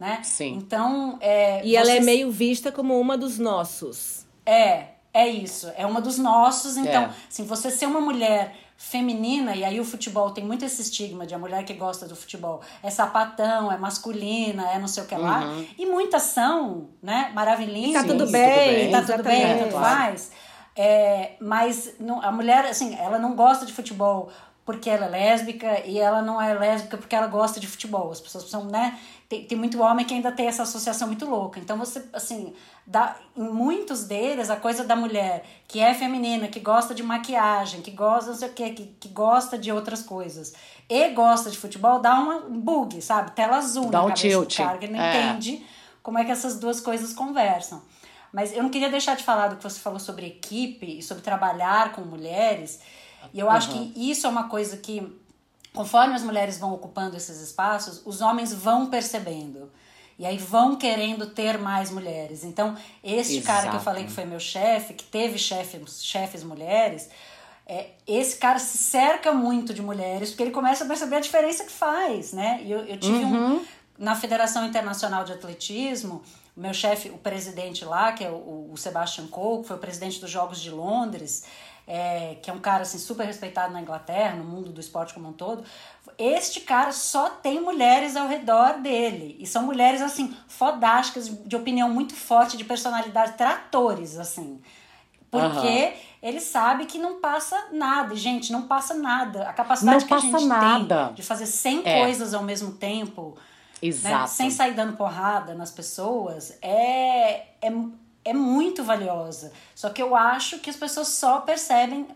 Né? Sim. Então. É, E ela é vocês- meio vista como uma dos nossos. é, é isso. É uma dos nossos. Então, É. assim, você ser uma mulher feminina, e aí o futebol tem muito esse estigma de a mulher que gosta do futebol é sapatão, é masculina, é não sei o que lá. E muitas são, né, maravilhinhas. Tá tudo bem, tá tudo bem, tanto Claro. faz. É, mas não, a mulher, assim, ela não gosta de futebol porque ela é lésbica e ela não é lésbica porque ela gosta de futebol. As pessoas precisam, né? Tem, tem muito homem que ainda tem essa associação muito louca. Então você, assim, dá, em muitos deles, a coisa da mulher que é feminina, que gosta de maquiagem, que gosta não sei o quê, que, que gosta de outras coisas e gosta de futebol, dá um bug, sabe? Tela azul Dá na um cabeça tilt. do cara, que ele não É. entende como é que essas duas coisas conversam. Mas eu não queria deixar de falar do que você falou sobre equipe e sobre trabalhar com mulheres. E eu acho que isso é uma coisa que, conforme as mulheres vão ocupando esses espaços, os homens vão percebendo. E aí vão querendo ter mais mulheres. Então, este cara que eu Exato. falei que foi meu chefe, que teve chefes, chefes mulheres, é, esse cara se cerca muito de mulheres, porque ele começa a perceber a diferença que faz, né? E eu, eu tive um. Na Federação Internacional de Atletismo, o meu chefe, o presidente lá, que é o, o Sebastian Coe, que foi o presidente dos Jogos de Londres, é, que é um cara assim, super respeitado na Inglaterra, no mundo do esporte como um todo. Este cara só tem mulheres ao redor dele. E são mulheres, assim, fodásticas, de opinião muito forte, de personalidade, tratores, assim. Porque ele sabe que não passa nada. E, gente, não passa nada. A capacidade Não que a gente nada. tem de fazer 100 É. coisas ao mesmo tempo, né, sem sair dando porrada nas pessoas, é, é, é muito valiosa. Só que eu acho que as pessoas só percebem.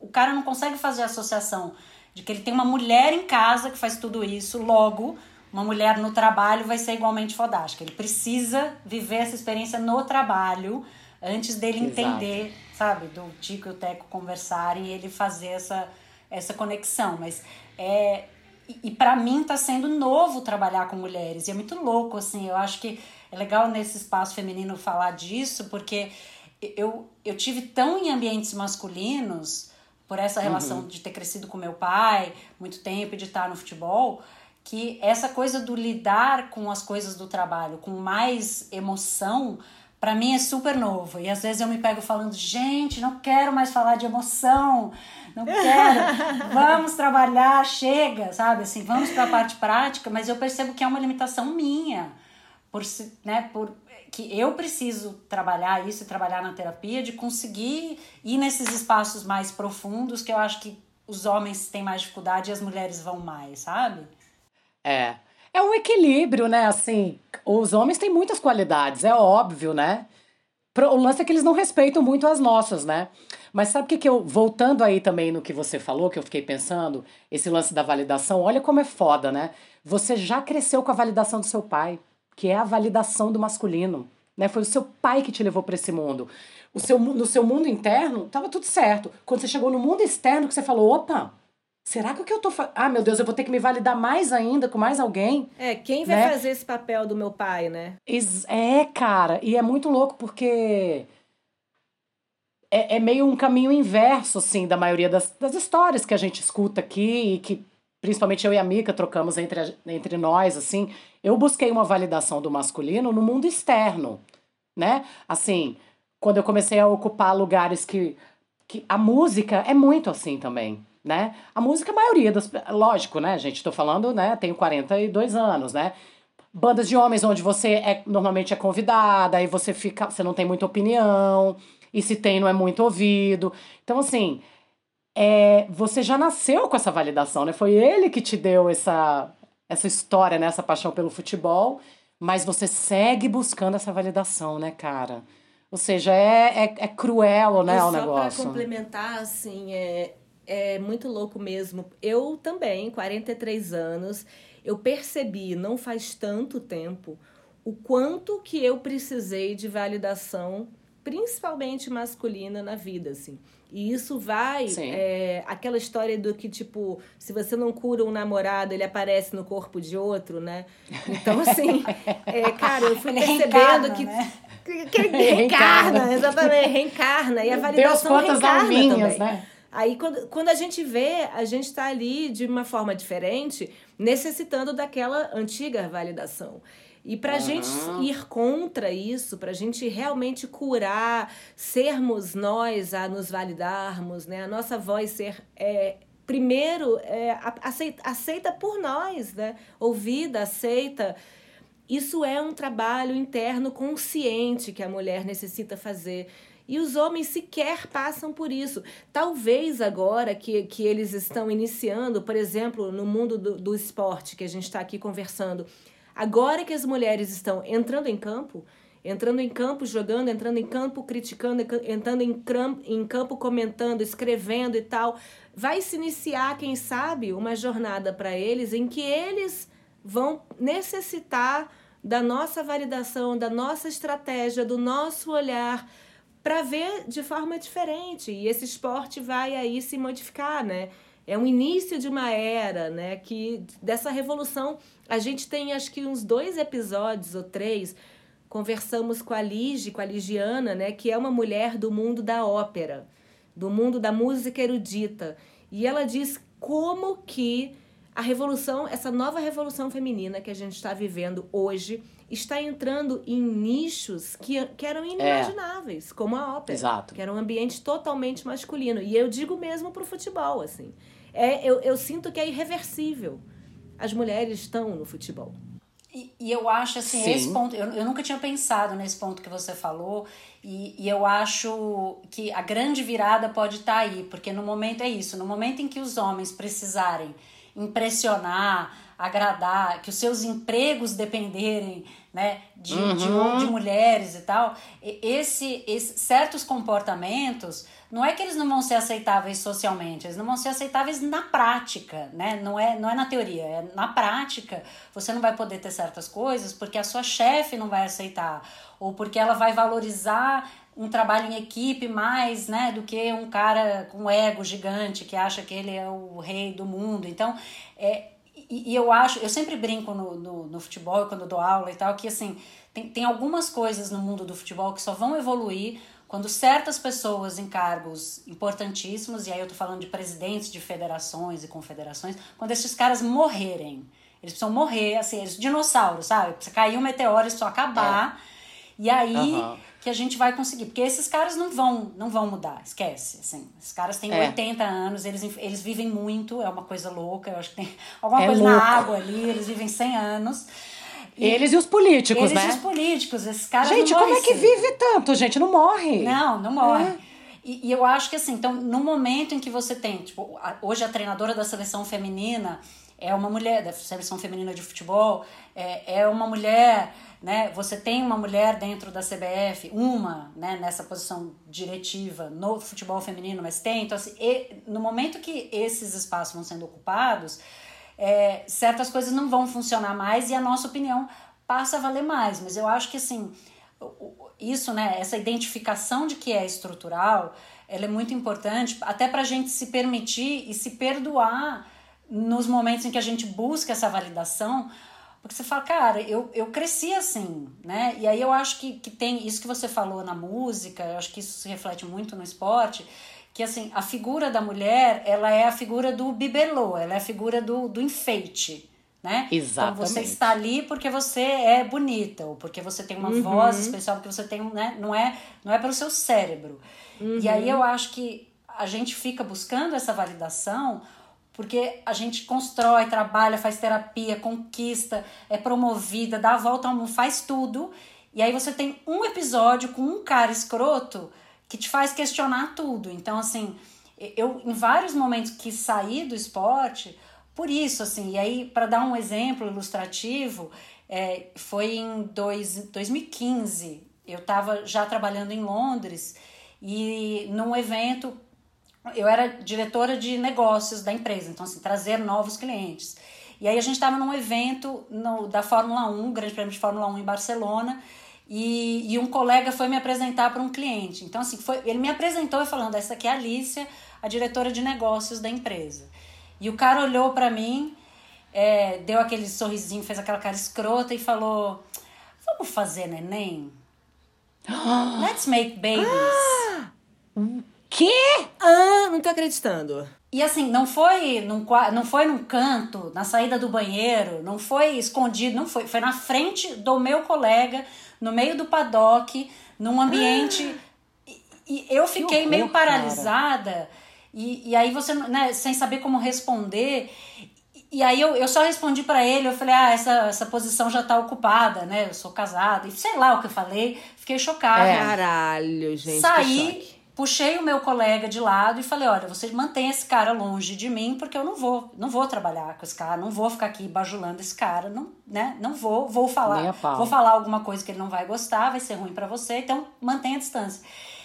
O, cara não consegue fazer a associação de que ele tem uma mulher em casa que faz tudo isso, logo. Uma mulher no trabalho vai ser igualmente fodástica. Ele precisa viver essa experiência no trabalho antes dele Exato. entender, sabe, do Tico e o Teco conversarem e ele fazer essa, essa conexão. Mas é. E, e para mim tá sendo novo trabalhar com mulheres. E é muito louco, assim. Eu acho que é legal nesse espaço feminino falar disso, porque eu, eu tive tão em ambientes masculinos, por essa relação de ter crescido com meu pai muito tempo e de estar no futebol, que essa coisa do lidar com as coisas do trabalho com mais emoção, para mim é super novo. E às vezes eu me pego falando, gente, não quero mais falar de emoção, não quero, vamos trabalhar, chega, sabe? Assim, vamos para a parte prática, mas eu percebo que é uma limitação minha, por, né, por que eu preciso trabalhar isso trabalhar na terapia de conseguir ir nesses espaços mais profundos que eu acho que os homens têm mais dificuldade e as mulheres vão mais, sabe? É. É um equilíbrio, né? Assim, os homens têm muitas qualidades, é óbvio, né? O lance é que eles não respeitam muito as nossas, né? Mas sabe o que, que eu. Voltando aí também no que você falou, que eu fiquei pensando, esse lance da validação, olha como é foda, né? Você já cresceu com a validação do seu pai, que é a validação do masculino. Né? Foi o seu pai que te levou para esse mundo. O seu, no seu mundo interno, tava tudo certo. Quando você chegou no mundo externo, que você falou: opa, Será que o que eu tô fazendo. Ah, meu Deus, eu vou ter que me validar mais ainda com mais alguém? É, quem vai né? fazer esse papel do meu pai, né? É, cara. E é muito louco porque. É, é meio um caminho inverso, assim, da maioria das, das histórias que a gente escuta aqui e que principalmente eu e a Mica trocamos entre, entre nós, assim. Eu busquei uma validação do masculino no mundo externo, né? Assim, quando eu comecei a ocupar lugares que. que a música é muito assim também né? A música, a maioria das. Lógico, né, gente? Estou falando, né? Tenho 42 anos, né? Bandas de homens onde você é normalmente é convidada, aí você fica. Você não tem muita opinião, e se tem, não é muito ouvido. Então, assim, é, você já nasceu com essa validação, né? Foi ele que te deu essa, essa história, né? Essa paixão pelo futebol, mas você segue buscando essa validação, né, cara? Ou seja, é, é, é cruel, né, e o negócio. Só para complementar, assim, é, é muito louco mesmo. Eu também, 43 anos, eu percebi, não faz tanto tempo, o quanto que eu precisei de validação, principalmente masculina, na vida, assim. E isso vai. É, aquela história do que, tipo, se você não cura um namorado, ele aparece no corpo de outro, né? Então, assim, é, cara, eu fui percebendo que. Né? Que, que reencarna, exatamente, reencarna. E a validação Deus, reencarna também. Né? Aí, quando, quando a gente vê, a gente está ali de uma forma diferente, necessitando daquela antiga validação. E para a uhum. gente ir contra isso, para a gente realmente curar, sermos nós a nos validarmos, né? a nossa voz ser é, primeiro é, aceita, aceita por nós, né? ouvida, aceita. Isso é um trabalho interno consciente que a mulher necessita fazer e os homens sequer passam por isso. Talvez agora que, que eles estão iniciando, por exemplo, no mundo do, do esporte que a gente está aqui conversando, agora que as mulheres estão entrando em campo, entrando em campo jogando, entrando em campo criticando, entrando em, em campo comentando, escrevendo e tal, vai se iniciar, quem sabe, uma jornada para eles em que eles vão necessitar da nossa validação, da nossa estratégia, do nosso olhar para ver de forma diferente. E esse esporte vai aí se modificar, né? É um início de uma era, né? Que dessa revolução a gente tem acho que uns dois episódios ou três. Conversamos com a Lige, com a Ligiana, né? Que é uma mulher do mundo da ópera, do mundo da música erudita. E ela diz como que a revolução, essa nova revolução feminina que a gente está vivendo hoje, está entrando em nichos que, que eram inimagináveis, é. como a ópera, Exato. que era um ambiente totalmente masculino. E eu digo mesmo para o futebol, assim. É, eu, eu sinto que é irreversível. As mulheres estão no futebol. E, e eu acho assim, Sim. esse ponto, eu, eu nunca tinha pensado nesse ponto que você falou, e, e eu acho que a grande virada pode estar tá aí, porque no momento é isso, no momento em que os homens precisarem impressionar, agradar, que os seus empregos dependerem né, de, uhum. de, de, mulheres e tal, esse, esse, certos comportamentos, não é que eles não vão ser aceitáveis socialmente, eles não vão ser aceitáveis na prática, né? Não é, não é na teoria, é na prática. Você não vai poder ter certas coisas porque a sua chefe não vai aceitar, ou porque ela vai valorizar um trabalho em equipe mais, né, do que um cara com ego gigante que acha que ele é o rei do mundo. Então, é, e, e, eu acho, eu sempre brinco no, no, no, futebol, quando dou aula e tal, que assim, tem, tem algumas coisas no mundo do futebol que só vão evoluir quando certas pessoas em cargos importantíssimos, e aí eu tô falando de presidentes de federações e confederações, quando esses caras morrerem. Eles precisam morrer, assim, eles dinossauros, sabe? Precisa cair um meteoro, isso acabar. É. E aí uhum. que a gente vai conseguir. Porque esses caras não vão, não vão mudar, esquece. Assim. Esses caras têm é. 80 anos, eles, eles vivem muito, é uma coisa louca. Eu acho que tem alguma é coisa louco. na água ali, eles vivem 100 anos. Eles e os políticos, eles né? Eles e os políticos, esses caras Gente, como é que vive tanto, gente? Não morre. Não, não morre. É. E, e, eu acho que assim, então, no momento em que você tem, tipo, a, hoje a treinadora da seleção feminina é uma mulher, da seleção feminina de futebol, é, é uma mulher, né? Você tem uma mulher dentro da CBF, uma, né, nessa posição diretiva no futebol feminino, mas tem. Então, assim, e, no momento que esses espaços vão sendo ocupados, é, certas coisas não vão funcionar mais e a nossa opinião passa a valer mais. Mas eu acho que, assim, isso, né, essa identificação de que é estrutural, ela é muito importante, até para a gente se permitir e se perdoar nos momentos em que a gente busca essa validação, porque você fala, cara, eu, eu cresci assim, né? E aí eu acho que, que tem isso que você falou na música, eu acho que isso se reflete muito no esporte, que assim, a figura da mulher, ela é a figura do bibelô, ela é a figura do, do enfeite, né? Exatamente. Então você está ali porque você é bonita, ou porque você tem uma uhum. voz especial, porque você tem, né? Não é, não é pelo seu cérebro. Uhum. E aí eu acho que a gente fica buscando essa validação porque a gente constrói, trabalha, faz terapia, conquista, é promovida, dá a volta ao mundo, faz tudo. E aí você tem um episódio com um cara escroto que te faz questionar tudo. Então, assim, eu em vários momentos que saí do esporte, por isso, assim, e aí, para dar um exemplo ilustrativo, é, foi em dois, 2015. Eu estava já trabalhando em Londres e num evento eu era diretora de negócios da empresa, então assim, trazer novos clientes. E aí a gente estava num evento no, da Fórmula 1, Grande Prêmio de Fórmula 1 em Barcelona, e, e um colega foi me apresentar para um cliente. Então, assim, foi, ele me apresentou falando: essa aqui é a Alicia, a diretora de negócios da empresa. E o cara olhou para mim, é, deu aquele sorrisinho, fez aquela cara escrota e falou: Vamos fazer neném? Let's make babies. Quê? Ah, não tô acreditando. E assim, não foi num, não foi num canto, na saída do banheiro, não foi escondido, não foi. Foi na frente do meu colega, no meio do paddock, num ambiente. Ah, e, eu fiquei horror, meio paralisada. E, e aí você, né, sem saber como responder. E aí eu, eu só respondi para ele, eu falei, ah, essa, essa posição já tá ocupada, né? Eu sou casada. E sei lá o que eu falei, fiquei chocada. É. Caralho, gente. Saí puxei o meu colega de lado e falei: olha, você mantém esse cara longe de mim, porque eu não vou, não vou trabalhar com esse cara, não vou ficar aqui bajulando esse cara, não, né? Não vou, vou falar, vou falar alguma coisa que ele não vai gostar, vai ser ruim para você, então mantenha a distância.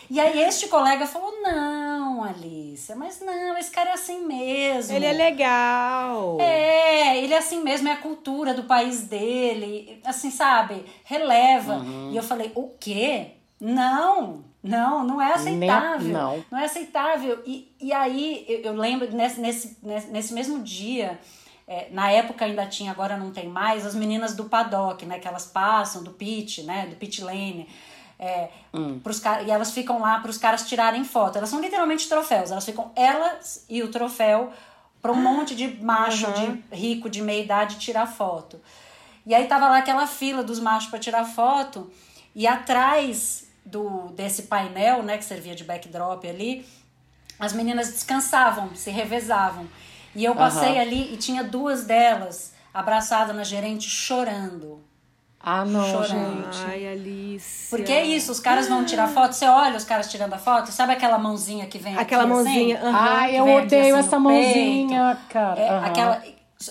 E aí este colega falou: "Não, Alice, mas não, esse cara é assim mesmo. Ele é legal. É, ele é assim mesmo, é a cultura do país dele, assim, sabe? Releva". Uhum. E eu falei: "O quê? Não, não, não é aceitável. Nem, não. não é aceitável. E, e aí eu, eu lembro nesse, nesse, nesse mesmo dia. É, na época ainda tinha, agora não tem mais, as meninas do paddock, né? Que elas passam do pit, né? Do pit lane. É, hum. pros, e elas ficam lá para os caras tirarem foto. Elas são literalmente troféus. Elas ficam elas e o troféu para um monte de macho uhum. de rico de meia idade tirar foto. E aí tava lá aquela fila dos machos para tirar foto e atrás do desse painel, né, que servia de backdrop ali, as meninas descansavam, se revezavam. E eu passei uhum. ali e tinha duas delas abraçadas na gerente chorando. Ah, não, chorando. gente. Ai, Alice. Porque é isso, os caras vão tirar foto, você olha os caras tirando a foto, sabe aquela mãozinha que vem Aquela aqui, mãozinha. Assim? Uhum. Ai, eu odeio assim, essa mãozinha, cara. É, uhum. aquela,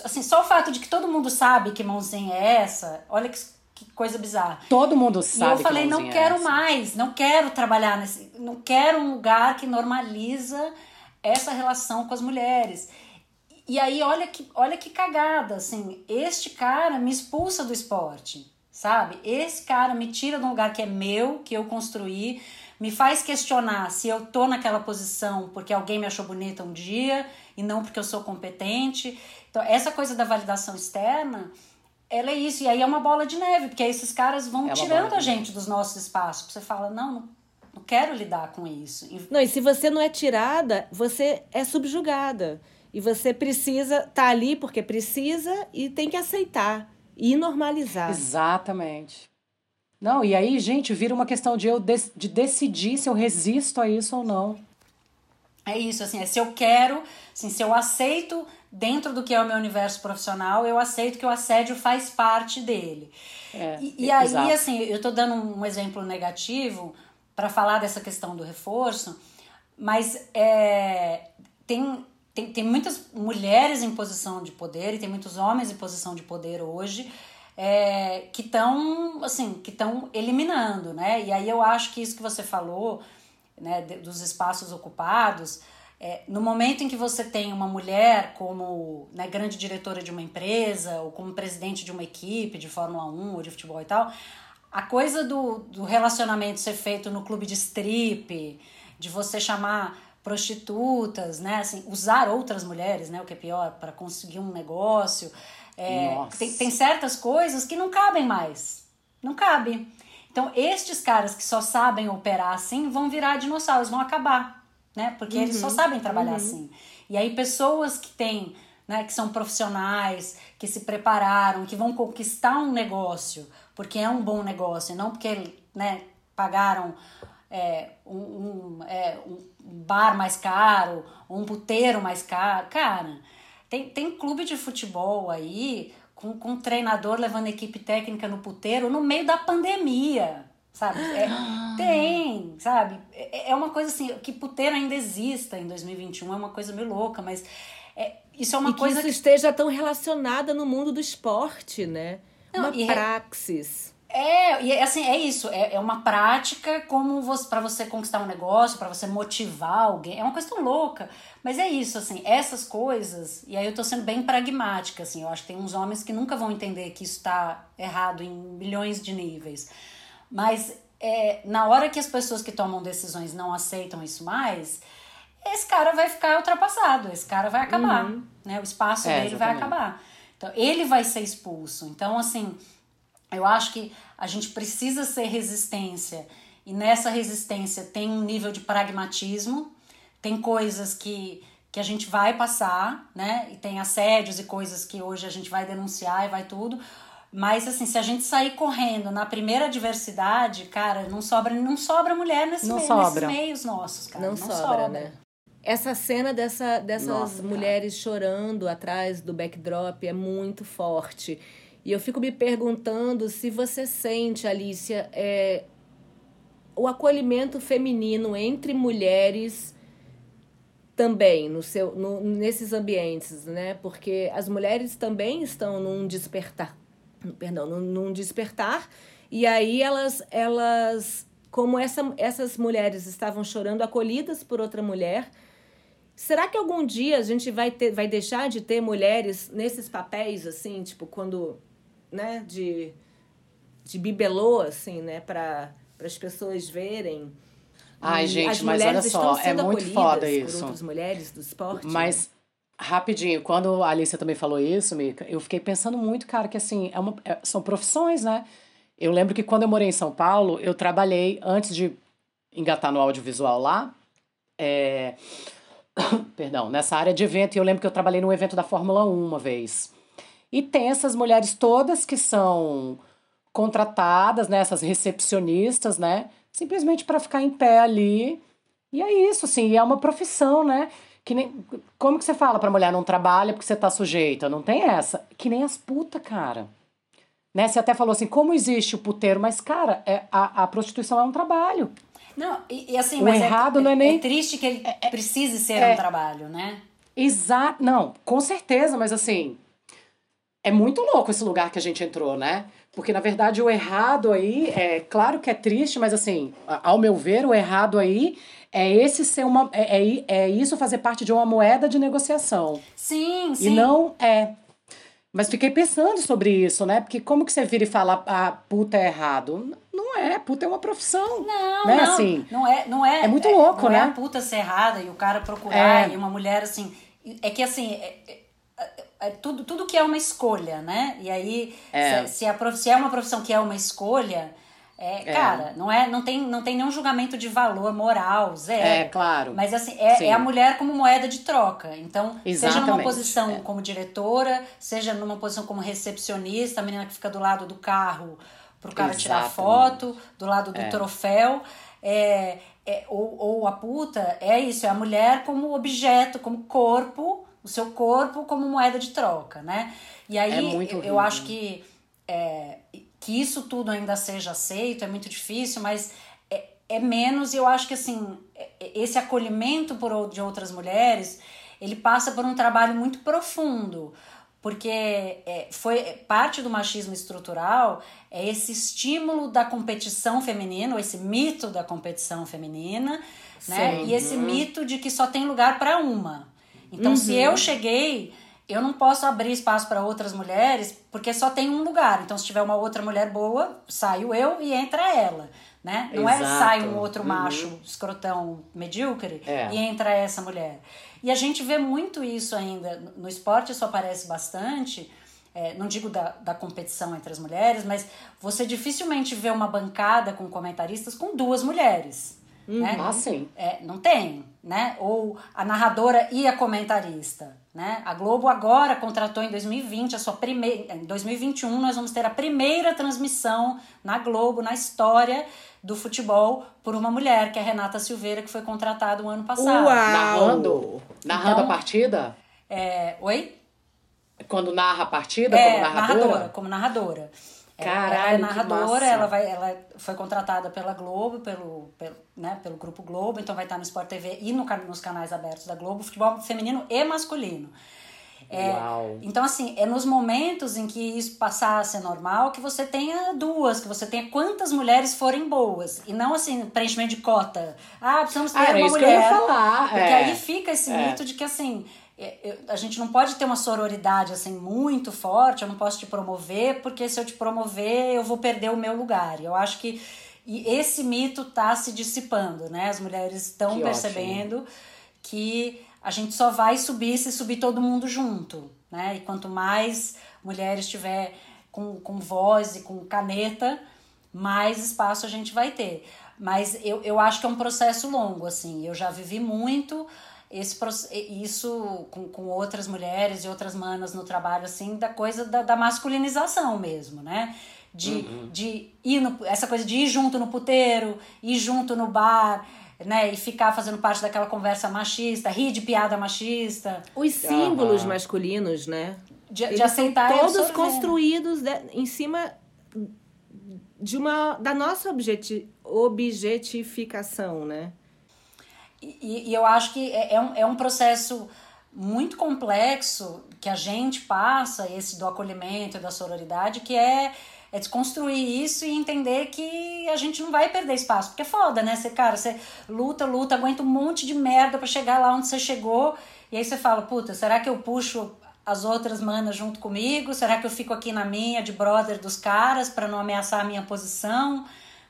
assim, só o fato de que todo mundo sabe que mãozinha é essa, olha que que coisa bizarra. Todo mundo sabe. E eu falei, não quero é mais, não quero trabalhar nesse. Não quero um lugar que normaliza essa relação com as mulheres. E aí, olha que, olha que cagada, assim, este cara me expulsa do esporte, sabe? Esse cara me tira de um lugar que é meu, que eu construí, me faz questionar se eu tô naquela posição porque alguém me achou bonita um dia e não porque eu sou competente. Então, essa coisa da validação externa ela é isso. E aí é uma bola de neve, porque aí esses caras vão é tirando a gente dos nossos espaços. Você fala, não, não, não quero lidar com isso. Não, e se você não é tirada, você é subjugada. E você precisa estar tá ali porque precisa e tem que aceitar e normalizar. Exatamente. Não, e aí, gente, vira uma questão de eu de, de decidir se eu resisto a isso ou não. É isso, assim, é se eu quero, assim, se eu aceito dentro do que é o meu universo profissional, eu aceito que o assédio faz parte dele. É, e, e aí, exato. assim, eu estou dando um exemplo negativo para falar dessa questão do reforço, mas é, tem, tem, tem muitas mulheres em posição de poder e tem muitos homens em posição de poder hoje é, que estão assim que estão eliminando né e aí eu acho que isso que você falou né dos espaços ocupados é, no momento em que você tem uma mulher como né, grande diretora de uma empresa ou como presidente de uma equipe de Fórmula 1 ou de futebol e tal, a coisa do, do relacionamento ser feito no clube de strip, de você chamar prostitutas, né, assim, usar outras mulheres, né, o que é pior, para conseguir um negócio. É, tem, tem certas coisas que não cabem mais. Não cabe. Então, estes caras que só sabem operar assim vão virar dinossauros, vão acabar né? Porque uhum. eles só uhum. sabem trabalhar uhum. assim. E aí pessoas que têm, né, que são profissionais, que se prepararam, que vão conquistar um negócio, porque é um bom negócio, e não porque, né, pagaram é, um, um, é, um bar mais caro, um puteiro mais caro. Cara, tem, tem clube de futebol aí com, com um treinador levando equipe técnica no puteiro no meio da pandemia sabe? É, tem, sabe? É, é uma coisa assim, que puteiro ainda exista em 2021 é uma coisa meio louca, mas é, isso é uma e coisa que isso que... esteja tão relacionada no mundo do esporte, né? Não, uma praxis. É, e assim, é isso, é, é uma prática como você, para você conquistar um negócio, para você motivar alguém, é uma coisa tão louca, mas é isso, assim, essas coisas, e aí eu tô sendo bem pragmática, assim, eu acho que tem uns homens que nunca vão entender que isso tá errado em milhões de níveis, mas é, na hora que as pessoas que tomam decisões não aceitam isso mais, esse cara vai ficar ultrapassado, esse cara vai acabar, uhum. né? O espaço é, dele exatamente. vai acabar. Então, ele vai ser expulso. Então, assim, eu acho que a gente precisa ser resistência. E nessa resistência tem um nível de pragmatismo, tem coisas que, que a gente vai passar, né? E tem assédios e coisas que hoje a gente vai denunciar e vai tudo. Mas assim, se a gente sair correndo na primeira adversidade, cara, não sobra, não sobra mulher nesse não meio, sobra. nesses meios nossos, cara. Não, não sobra, sobra, né? Essa cena dessa, dessas Nossa, mulheres cara. chorando atrás do backdrop é muito forte. E eu fico me perguntando se você sente, Alicia, é, o acolhimento feminino entre mulheres também no seu, no, nesses ambientes, né? Porque as mulheres também estão num despertar perdão, num, num despertar, e aí elas, elas como essa, essas mulheres estavam chorando, acolhidas por outra mulher, será que algum dia a gente vai, ter, vai deixar de ter mulheres nesses papéis, assim, tipo, quando, né, de, de bibelô, assim, né, para as pessoas verem... Ai, gente, mas olha só, é muito foda isso. Por outras mulheres do esporte. Mas Rapidinho, quando a Alicia também falou isso, Mica, eu fiquei pensando muito, cara, que assim, é uma, é, são profissões, né? Eu lembro que quando eu morei em São Paulo, eu trabalhei, antes de engatar no audiovisual lá, é, perdão, nessa área de evento, e eu lembro que eu trabalhei no evento da Fórmula 1 uma vez. E tem essas mulheres todas que são contratadas, né, essas recepcionistas, né, simplesmente para ficar em pé ali. E é isso, assim, é uma profissão, né? Que nem, como que você fala pra mulher não trabalha porque você tá sujeita? Não tem essa. Que nem as putas, cara. Né? Você até falou assim, como existe o puteiro? Mas, cara, é, a, a prostituição é um trabalho. Não, e, e assim, o mas é errado é, não é, nem... é triste que ele é, é precise ser é, um trabalho, né? Exato. Não, com certeza, mas assim, é muito louco esse lugar que a gente entrou, né? Porque, na verdade, o errado aí, é claro que é triste, mas assim, ao meu ver, o errado aí é esse ser uma. É, é, é isso fazer parte de uma moeda de negociação. Sim, sim. E não é. Mas fiquei pensando sobre isso, né? Porque como que você vira e fala a ah, puta é errado? Não é, puta é uma profissão. Não, né? não. Assim, não é, não é. É muito louco, não né? Não é a puta ser errada e o cara procurar é. e uma mulher assim. É que assim. É, é, é, tudo, tudo que é uma escolha, né? E aí, é. se, se, a prof, se é uma profissão que é uma escolha, é, é, cara, não é, não tem, não tem nenhum julgamento de valor moral, zero. É, claro. Mas assim, é, é a mulher como moeda de troca. Então, Exatamente. seja numa posição é. como diretora, seja numa posição como recepcionista, a menina que fica do lado do carro pro cara Exatamente. tirar foto, do lado do é. troféu. É, é, ou, ou a puta, é isso, é a mulher como objeto, como corpo, o seu corpo como moeda de troca, né? E aí eu, eu acho que é, que isso tudo ainda seja aceito é muito difícil, mas é, é menos e eu acho que assim, é, esse acolhimento por, de outras mulheres, ele passa por um trabalho muito profundo, porque é, foi parte do machismo estrutural é esse estímulo da competição feminina, esse mito da competição feminina, né? E esse mito de que só tem lugar para uma. Então, uhum. se eu cheguei, eu não posso abrir espaço para outras mulheres, porque só tem um lugar. Então, se tiver uma outra mulher boa, saio eu e entra ela. Né? Não Exato. é sai um outro uhum. macho escrotão medíocre é. e entra essa mulher. E a gente vê muito isso ainda. No esporte isso aparece bastante. É, não digo da, da competição entre as mulheres, mas você dificilmente vê uma bancada com comentaristas com duas mulheres. Uhum. Né? Ah, sim. É, não tem, né? Ou a narradora e a comentarista, né? A Globo agora contratou em 2020 a sua primeira... Em 2021 nós vamos ter a primeira transmissão na Globo, na história do futebol, por uma mulher, que é a Renata Silveira, que foi contratada o ano passado. Uau! Narrando? Narrando então, a partida? É, oi? Quando narra a partida, é, como narradora? narradora? Como narradora. Caralho, ela é narradora, ela, vai, ela foi contratada pela Globo, pelo, pelo, né, pelo Grupo Globo, então vai estar no Sport TV e no, nos canais abertos da Globo, futebol feminino e masculino. É. Então, assim, é nos momentos em que isso passar a ser normal que você tenha duas, que você tenha quantas mulheres forem boas. E não assim, preenchimento de cota. Ah, precisamos ter ah, uma mulher. falar. Porque é. aí fica esse é. mito de que assim a gente não pode ter uma sororidade assim muito forte, eu não posso te promover, porque se eu te promover, eu vou perder o meu lugar. Eu acho que e esse mito está se dissipando, né? As mulheres estão percebendo ótimo. que a gente só vai subir se subir todo mundo junto, né? E quanto mais mulheres tiver com, com voz e com caneta, mais espaço a gente vai ter. Mas eu, eu acho que é um processo longo, assim. Eu já vivi muito esse isso com, com outras mulheres e outras manas no trabalho assim da coisa da, da masculinização mesmo né de, uhum. de ir no, essa coisa de ir junto no puteiro ir junto no bar né, e ficar fazendo parte daquela conversa machista, rir de piada machista. Os símbolos uhum. masculinos, né? De, de aceitar todos construídos de, em cima de uma da nossa objeti, objetificação, né? E, e eu acho que é, é, um, é um processo muito complexo que a gente passa, esse do acolhimento e da sororidade, que é, é desconstruir isso e entender que a gente não vai perder espaço. Porque é foda, né? Você, cara, você luta, luta, aguenta um monte de merda para chegar lá onde você chegou. E aí você fala, puta, será que eu puxo as outras manas junto comigo? Será que eu fico aqui na minha de brother dos caras para não ameaçar a minha posição,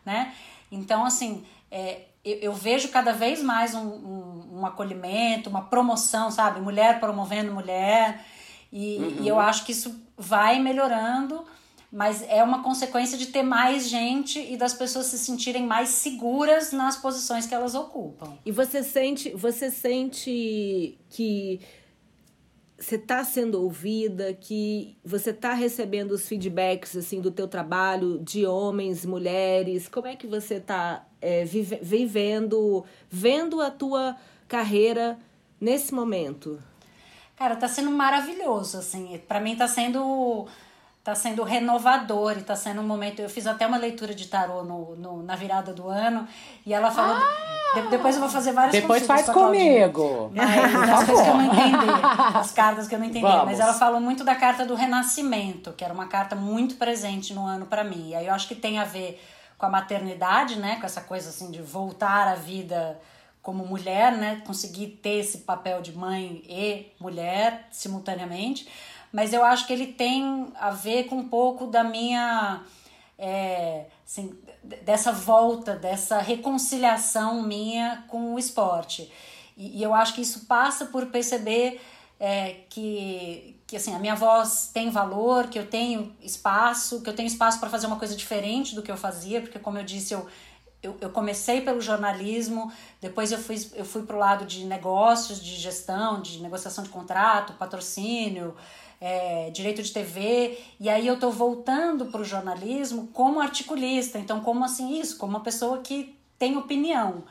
né? Então, assim, é, eu, eu vejo cada vez mais um, um, um, acolhimento, uma promoção, sabe? Mulher promovendo mulher. E, uhum. e eu acho que isso vai melhorando, mas é uma consequência de ter mais gente e das pessoas se sentirem mais seguras nas posições que elas ocupam. E você sente, você sente que você está sendo ouvida, que você está recebendo os feedbacks assim do teu trabalho de homens, mulheres. Como é que você está é, vive, vivendo, vendo a tua carreira nesse momento? Cara, tá sendo maravilhoso, assim. Para mim tá sendo tá sendo renovador e tá sendo um momento. Eu fiz até uma leitura de tarô no, no na virada do ano e ela falou. Ah, de, depois eu vou fazer várias Depois faz comigo. Mas as coisas que eu não entendi. As cartas que eu não entendi. Vamos. Mas ela falou muito da carta do renascimento, que era uma carta muito presente no ano para mim. E aí eu acho que tem a ver com a maternidade, né? Com essa coisa assim de voltar à vida como mulher, né? Conseguir ter esse papel de mãe e mulher simultaneamente. Mas eu acho que ele tem a ver com um pouco da minha. É, assim, dessa volta, dessa reconciliação minha com o esporte. E, e eu acho que isso passa por perceber é, que, que assim, a minha voz tem valor, que eu tenho espaço, que eu tenho espaço para fazer uma coisa diferente do que eu fazia, porque como eu disse, eu, eu, eu comecei pelo jornalismo, depois eu fui, eu fui para o lado de negócios, de gestão, de negociação de contrato, patrocínio, é, direito de TV, e aí eu estou voltando para o jornalismo como articulista, então como assim isso, como uma pessoa que tem opinião.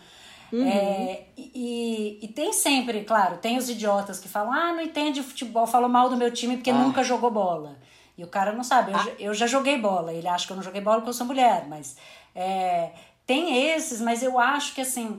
Uhum. É, e, e tem sempre, claro, tem os idiotas que falam: ah, não entende futebol, falou mal do meu time porque ah. nunca jogou bola. E o cara não sabe, eu, ah. eu já joguei bola. Ele acha que eu não joguei bola porque eu sou mulher, mas é, tem esses, mas eu acho que assim,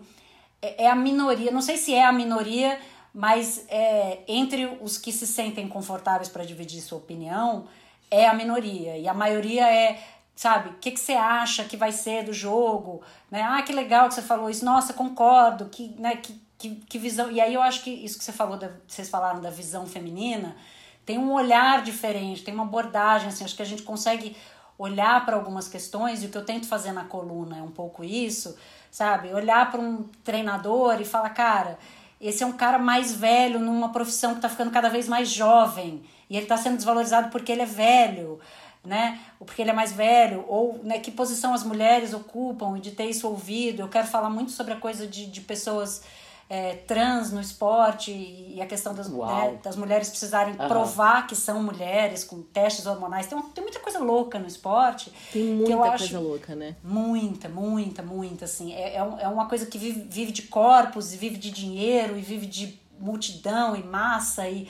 é, é a minoria, não sei se é a minoria, mas é, entre os que se sentem confortáveis para dividir sua opinião, é a minoria. E a maioria é, sabe, o que, que você acha que vai ser do jogo? Né? Ah, que legal que você falou isso. Nossa, concordo. Que, né, que, que, que visão. E aí eu acho que isso que você falou, da, vocês falaram da visão feminina, tem um olhar diferente, tem uma abordagem, assim, acho que a gente consegue olhar para algumas questões, e o que eu tento fazer na coluna é um pouco isso, sabe? Olhar para um treinador e falar, cara, esse é um cara mais velho numa profissão que está ficando cada vez mais jovem, e ele está sendo desvalorizado porque ele é velho, né? Ou porque ele é mais velho, ou né, que posição as mulheres ocupam, e de ter isso ouvido. Eu quero falar muito sobre a coisa de, de pessoas é, trans no esporte e a questão das, né, das mulheres precisarem uhum. provar que são mulheres com testes hormonais. Tem, tem muita coisa louca no esporte. Tem muita coisa louca, né? Muita, muita, muita. Assim. É, é, é uma coisa que vive, vive de corpos e vive de dinheiro e vive de multidão e massa. E,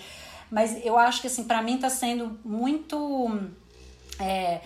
mas eu acho que assim, para mim está sendo muito, é,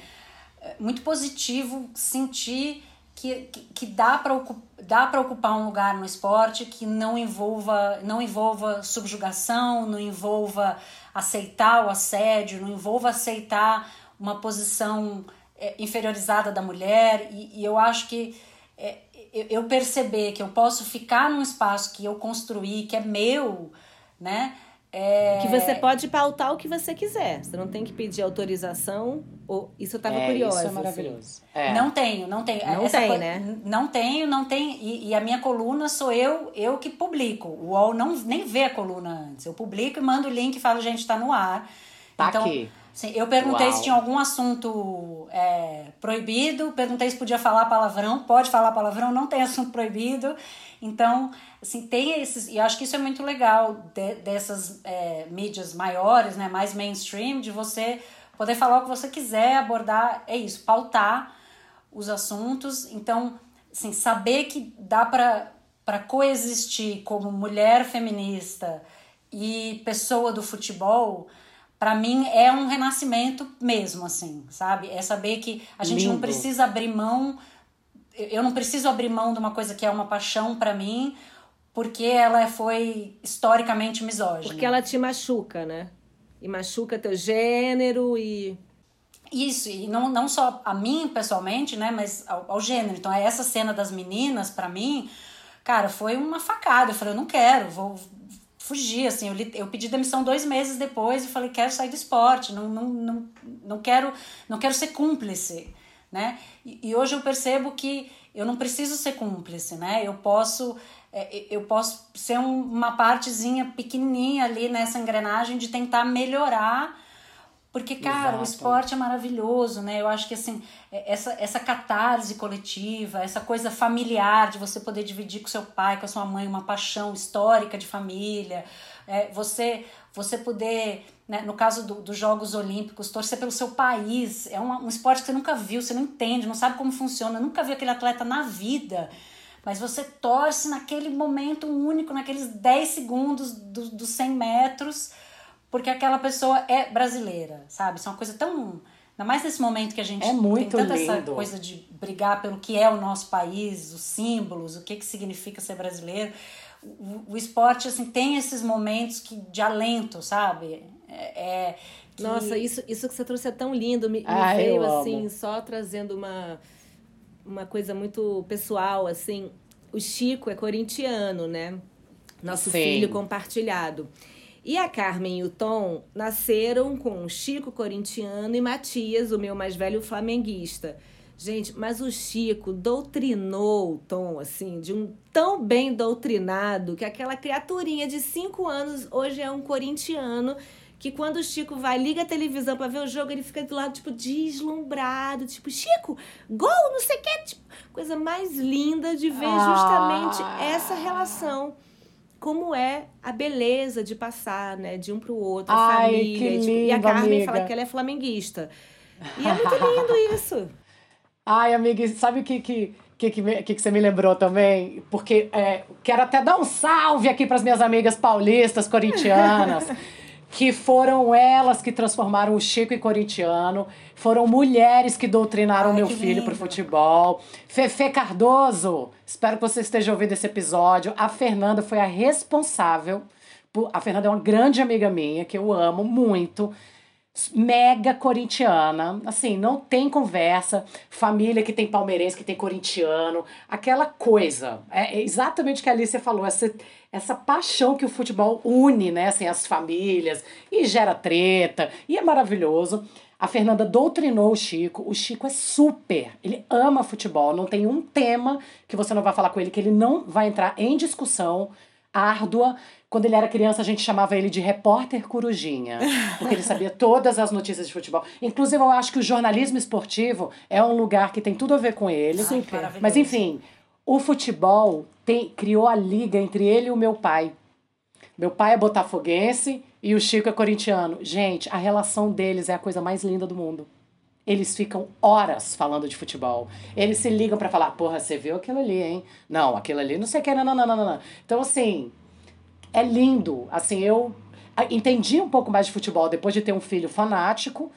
muito positivo sentir que, que, dá para dá para ocupar um lugar no esporte que não envolva não envolva subjugação, não envolva aceitar o assédio, não envolva aceitar uma posição é, inferiorizada da mulher e, e eu acho que é, eu perceber que eu posso ficar num espaço que eu construí, que é meu, né? É... Que você pode pautar o que você quiser. Você não tem que pedir autorização. Ou... Isso eu tava é, curiosa. Isso é assim. maravilhoso. É. Não tenho, não tenho. Não Essa tem, coisa... né? Não tenho, não tenho. E, e, a minha coluna sou eu, eu que publico. O UOL não, nem vê a coluna antes. Eu publico e mando o link e falo, gente, tá no ar. Tá então, aqui. Sim, eu perguntei Uau. se tinha algum assunto é, proibido, perguntei se podia falar palavrão, pode falar palavrão, não tem assunto proibido. Então, assim, tem esses. E eu acho que isso é muito legal de, dessas é, mídias maiores, né, mais mainstream, de você poder falar o que você quiser, abordar, é isso, pautar os assuntos. Então, assim, saber que dá para coexistir como mulher feminista e pessoa do futebol para mim é um renascimento mesmo, assim, sabe? É saber que a gente Lindo. não precisa abrir mão, eu não preciso abrir mão de uma coisa que é uma paixão para mim, porque ela foi historicamente misógina. Porque ela te machuca, né? E machuca teu gênero e isso, e não, não só a mim pessoalmente, né, mas ao, ao gênero. Então, essa cena das meninas, para mim, cara, foi uma facada. Eu falei, eu não quero, vou, fugir, assim, eu, eu pedi demissão dois meses depois e falei, quero sair do esporte, não, não, não, não, quero, não quero ser cúmplice, né? E, e hoje eu percebo que eu não preciso ser cúmplice, né? Eu posso, é, eu posso ser um, uma partezinha pequenininha ali nessa engrenagem de tentar melhorar porque, cara, Exato. o esporte é maravilhoso, né? Eu acho que, assim, é, essa, essa catarse coletiva, essa coisa familiar de você poder dividir com seu pai, com a sua mãe, uma paixão histórica de família, é, você você poder, né, no caso do, dos Jogos Olímpicos, torcer pelo seu país, é um, um esporte que você nunca viu, você não entende, não sabe como funciona, nunca viu aquele atleta na vida, mas você torce naquele momento único, naqueles 10 segundos dos do 100 metros porque aquela pessoa é brasileira, sabe? Isso é uma coisa tão. Ainda mais nesse momento que a gente é muito tem tanta lindo. essa coisa de brigar pelo que é o nosso país, os símbolos, o que, que significa ser brasileiro. O, o esporte, assim, tem esses momentos que, de alento, sabe? É, é que... Nossa, isso, isso que você trouxe é tão lindo. Me, me ah, veio, assim, amo. só trazendo uma, uma coisa muito pessoal, assim. O Chico é corintiano, né? Nosso Sim. filho compartilhado. E a Carmen e o Tom nasceram com Chico corintiano e Matias, o meu mais velho flamenguista. Gente, mas o Chico doutrinou o Tom, assim, de um tão bem doutrinado que aquela criaturinha de cinco anos hoje é um corintiano que quando o Chico vai, liga a televisão para ver o jogo, ele fica do lado, tipo, deslumbrado, tipo, Chico, gol, não sei o que, tipo, coisa mais linda de ver ah. justamente essa relação como é a beleza de passar, né, de um para o outro, a Ai, família. Que lindo, tipo, e a Carmen amiga. fala que ela é flamenguista. E é muito lindo isso. Ai, amiga, sabe o que, que, que, que, que, você me lembrou também? Porque é, quero até dar um salve aqui para as minhas amigas paulistas, corintianas. que foram elas que transformaram o Chico em corintiano, foram mulheres que doutrinaram Ai, meu que filho para o futebol. Fefe Cardoso, espero que você esteja ouvindo esse episódio. A Fernanda foi a responsável A Fernanda é uma grande amiga minha, que eu amo muito mega corintiana, assim, não tem conversa, família que tem palmeirense, que tem corintiano, aquela coisa, é, é exatamente o que a Alicia falou, essa, essa paixão que o futebol une, né, assim, as famílias, e gera treta, e é maravilhoso. A Fernanda doutrinou o Chico, o Chico é super, ele ama futebol, não tem um tema que você não vai falar com ele, que ele não vai entrar em discussão árdua, quando ele era criança, a gente chamava ele de repórter corujinha, porque ele sabia todas as notícias de futebol. Inclusive, eu acho que o jornalismo esportivo é um lugar que tem tudo a ver com ele. Super. Mas enfim, o futebol tem, criou a liga entre ele e o meu pai. Meu pai é botafoguense e o Chico é corintiano. Gente, a relação deles é a coisa mais linda do mundo. Eles ficam horas falando de futebol. Eles se ligam para falar, porra, você viu aquilo ali, hein? Não, aquilo ali, não sei o que, não, não, não, não, não. Então, assim, é lindo. Assim, eu entendi um pouco mais de futebol depois de ter um filho fanático.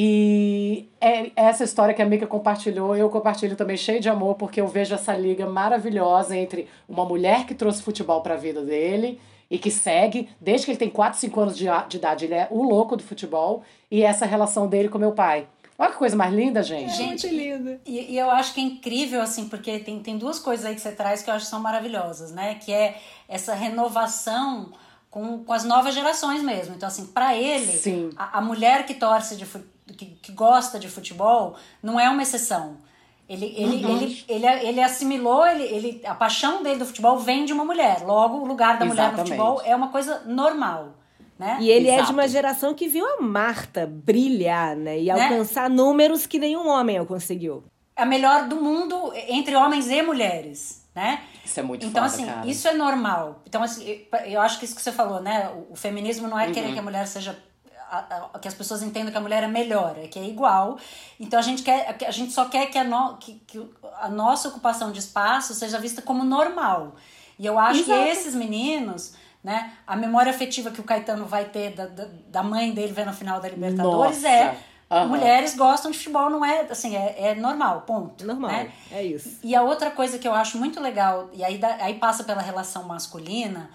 E é essa história que a Mika compartilhou, eu compartilho também cheio de amor, porque eu vejo essa liga maravilhosa entre uma mulher que trouxe futebol para a vida dele e que segue, desde que ele tem 4, 5 anos de, de idade, ele é o louco do futebol, e essa relação dele com meu pai. Olha que coisa mais linda, gente. Gente, muito linda. E, e, eu acho que é incrível, assim, porque tem, tem duas coisas aí que você traz que eu acho que são maravilhosas, né? Que é essa renovação com, com as novas gerações mesmo. Então, assim, para ele, a, a, mulher que torce, de, que, que gosta de futebol, não é uma exceção. Ele, ele, uhum. ele, ele, ele assimilou, ele, ele, a paixão dele do futebol vem de uma mulher. Logo, o lugar da Exatamente. mulher no futebol é uma coisa normal. Né? E ele Exato. é de uma geração que viu a Marta brilhar, né? E né? alcançar números que nenhum homem conseguiu. A melhor do mundo entre homens e mulheres, né? Isso é muito Então, foda, assim, cara. isso é normal. Então, assim, eu acho que isso que você falou, né? O feminismo não é uhum. querer que a mulher seja que as pessoas entendam que a mulher é melhor, é que é igual. Então a gente quer, a gente só quer que a, no, que, que a nossa ocupação de espaço seja vista como normal. E eu acho Exato. que esses meninos né? A memória afetiva que o Caetano vai ter da, da, da mãe dele vendo a final da Libertadores Nossa. é Uhum. Mulheres gostam de futebol, não é assim, é, é normal, ponto. Normal, né? é isso. E a outra coisa que eu acho muito legal, e aí, aí passa pela relação masculina,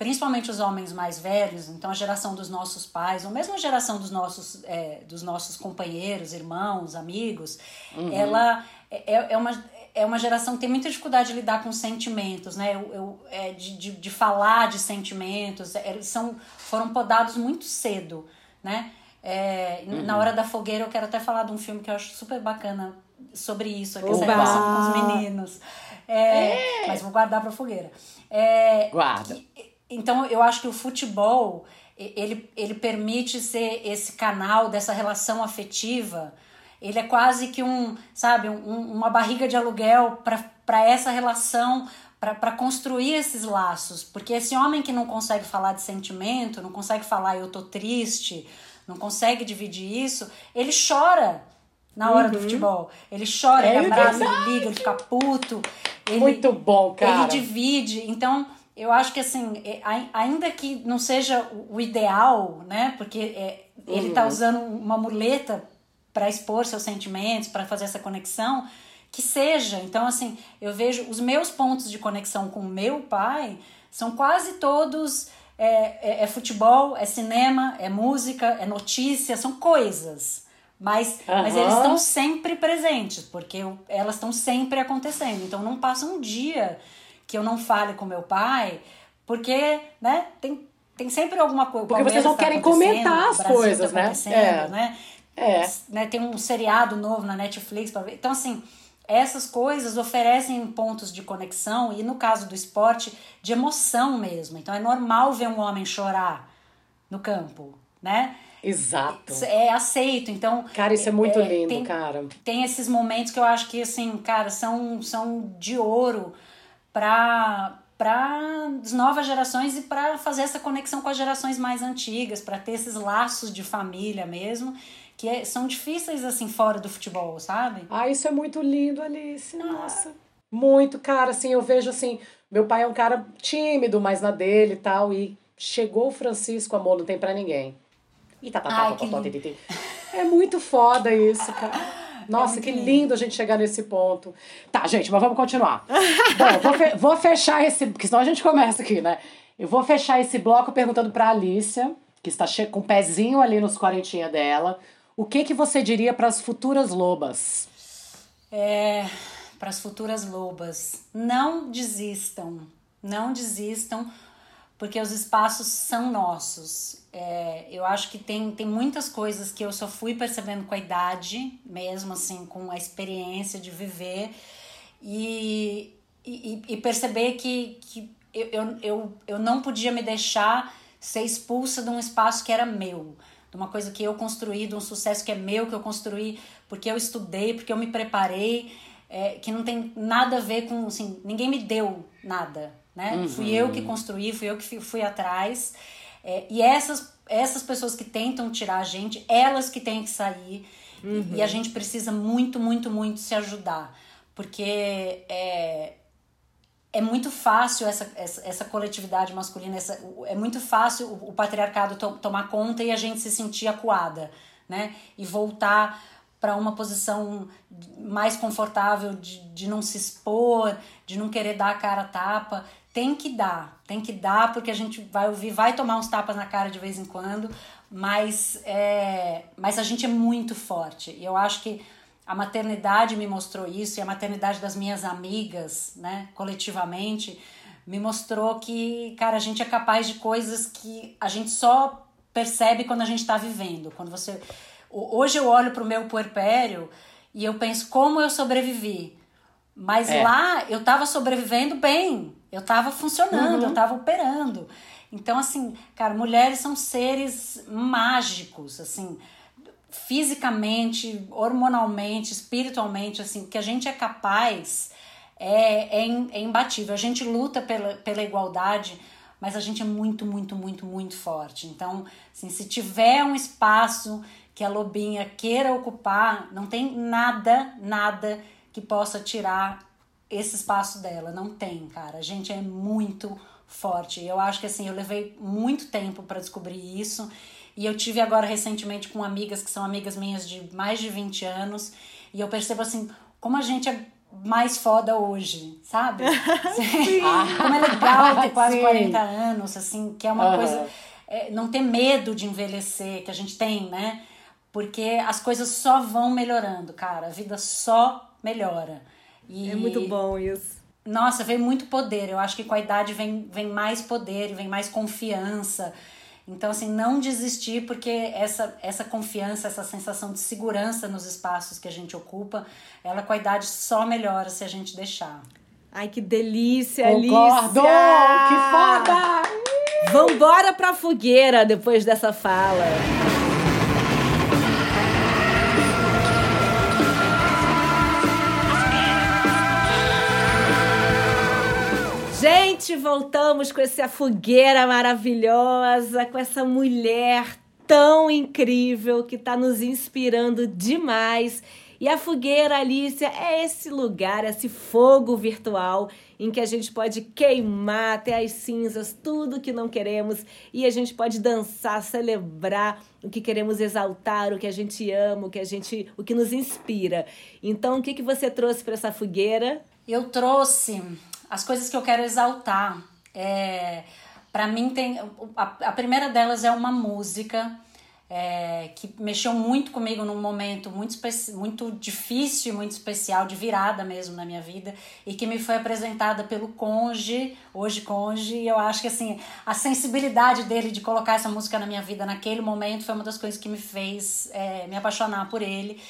principalmente os homens mais velhos, então a geração dos nossos pais, ou mesmo a geração dos nossos, é, dos nossos companheiros, irmãos, amigos, uhum. ela é, é uma é uma geração que tem muita dificuldade de lidar com sentimentos, né? Eu, eu é, de, de, de, falar de sentimentos. É, eles são, foram podados muito cedo, né? É, uhum. Na hora da fogueira, eu quero até falar de um filme que eu acho super bacana sobre isso, aqui, essa relação com os meninos. É, é. Mas vou guardar pra fogueira. É, Guarda. Que, então, eu acho que o futebol, ele, ele permite ser esse canal dessa relação afetiva ele é quase que um, sabe, um, uma barriga de aluguel para essa relação, para construir esses laços. Porque esse homem que não consegue falar de sentimento, não consegue falar eu tô triste, não consegue dividir isso, ele chora na hora uhum. do futebol. Ele chora, é ele abraça, ele liga, ele fica puto. Ele, Muito bom, cara. Ele divide. Então, eu acho que assim, é, ainda que não seja o ideal, né? Porque é, ele tá uhum. usando uma muleta para expor seus sentimentos, para fazer essa conexão, que seja. Então, assim, eu vejo os meus pontos de conexão com meu pai são quase todos é, é, é futebol, é cinema, é música, é notícia, são coisas. Mas, uhum. mas eles estão sempre presentes, porque elas estão sempre acontecendo. Então não passa um dia que eu não fale com meu pai, porque né, tem, tem sempre alguma coisa. Porque vocês não tá querem comentar as coisas, tá né? É. né? É. Né, tem um seriado novo na Netflix para ver. Então, assim, essas coisas oferecem pontos de conexão e, no caso do esporte, de emoção mesmo. Então, é normal ver um homem chorar no campo, né? Exato. É aceito, então... Cara, isso é muito é, lindo, tem, cara. Tem esses momentos que eu acho que, assim, cara, são, são de ouro para as novas gerações e para fazer essa conexão com as gerações mais antigas, para ter esses laços de família mesmo que é, são difíceis assim fora do futebol, sabe? Ah, isso é muito lindo, Alice. Ah. Nossa. Muito, cara, assim, eu vejo assim, meu pai é um cara tímido, mas na dele e tal, e chegou o Francisco, amor, não tem para ninguém. E tá, tá, tá, tá, tá, tá, É muito foda isso, cara. Nossa, é que lindo. lindo a gente chegar nesse ponto. Tá, gente, mas vamos continuar. Bom, vou, fe vou fechar esse, porque senão a gente começa aqui, né? Eu vou fechar esse bloco perguntando pra Alicia, que está com o pezinho ali nos quarentinha dela. O que, que você diria para as futuras lobas? É, para as futuras lobas, não desistam, não desistam, porque os espaços são nossos. É, eu acho que tem, tem muitas coisas que eu só fui percebendo com a idade, mesmo assim, com a experiência de viver, e, e, e perceber que, que eu, eu, eu, eu não podia me deixar ser expulsa de um espaço que era meu, de uma coisa que eu construí, de um sucesso que é meu, que eu construí porque eu estudei, porque eu me preparei, é, que não tem nada a ver com, assim, ninguém me deu nada, né? Uhum. Fui eu que construí, fui eu que fui, fui atrás. É, e essas, essas pessoas que tentam tirar a gente, elas que têm que sair. Uhum. E a gente precisa muito, muito, muito se ajudar. Porque é, é muito fácil essa, essa, essa coletividade masculina, essa, é muito fácil o, o patriarcado to, tomar conta e a gente se sentir acuada, né? E voltar para uma posição mais confortável de, de não se expor, de não querer dar a cara a tapa. Tem que dar, tem que dar, porque a gente vai ouvir, vai tomar uns tapas na cara de vez em quando, mas, é, mas a gente é muito forte. E eu acho que a maternidade me mostrou isso, e a maternidade das minhas amigas, né, coletivamente, me mostrou que, cara, a gente é capaz de coisas que a gente só percebe quando a gente está vivendo. Quando você Hoje eu olho para o meu puerpério e eu penso como eu sobrevivi. Mas é. lá eu estava sobrevivendo bem, eu estava funcionando, uhum. eu estava operando. Então, assim, cara, mulheres são seres mágicos, assim, fisicamente, hormonalmente, espiritualmente, assim, que a gente é capaz é, é, é imbatível. A gente luta pela, pela igualdade, mas a gente é muito, muito, muito, muito forte. Então, assim, se tiver um espaço que a lobinha queira ocupar, não tem nada, nada que possa tirar esse espaço dela. Não tem, cara. A gente é muito forte. Eu acho que assim, eu levei muito tempo para descobrir isso. E eu tive agora recentemente com amigas que são amigas minhas de mais de 20 anos. E eu percebo assim, como a gente é mais foda hoje, sabe? como é legal ter quase Sim. 40 anos, assim, que é uma uhum. coisa. É, não ter medo de envelhecer, que a gente tem, né? Porque as coisas só vão melhorando, cara. A vida só melhora. E, é muito bom isso. Nossa, vem muito poder. Eu acho que com a idade vem, vem mais poder, vem mais confiança. Então, assim, não desistir, porque essa, essa confiança, essa sensação de segurança nos espaços que a gente ocupa, ela com a idade só melhora se a gente deixar. Ai, que delícia, Concordo! Alicia! Que foda! Vambora pra fogueira depois dessa fala. Voltamos com essa fogueira maravilhosa, com essa mulher tão incrível que está nos inspirando demais. E a fogueira, Alicia, é esse lugar, esse fogo virtual em que a gente pode queimar até as cinzas tudo que não queremos e a gente pode dançar, celebrar o que queremos exaltar, o que a gente ama, o que a gente, o que nos inspira. Então, o que que você trouxe para essa fogueira? Eu trouxe as coisas que eu quero exaltar. É, para mim tem a, a, primeira delas é uma música é, que mexeu muito comigo num momento muito, muito difícil, muito especial, de virada mesmo na minha vida, e que me foi apresentada pelo Conge, hoje Conge, e eu acho que assim, a sensibilidade dele de colocar essa música na minha vida naquele momento foi uma das coisas que me fez é, me apaixonar por ele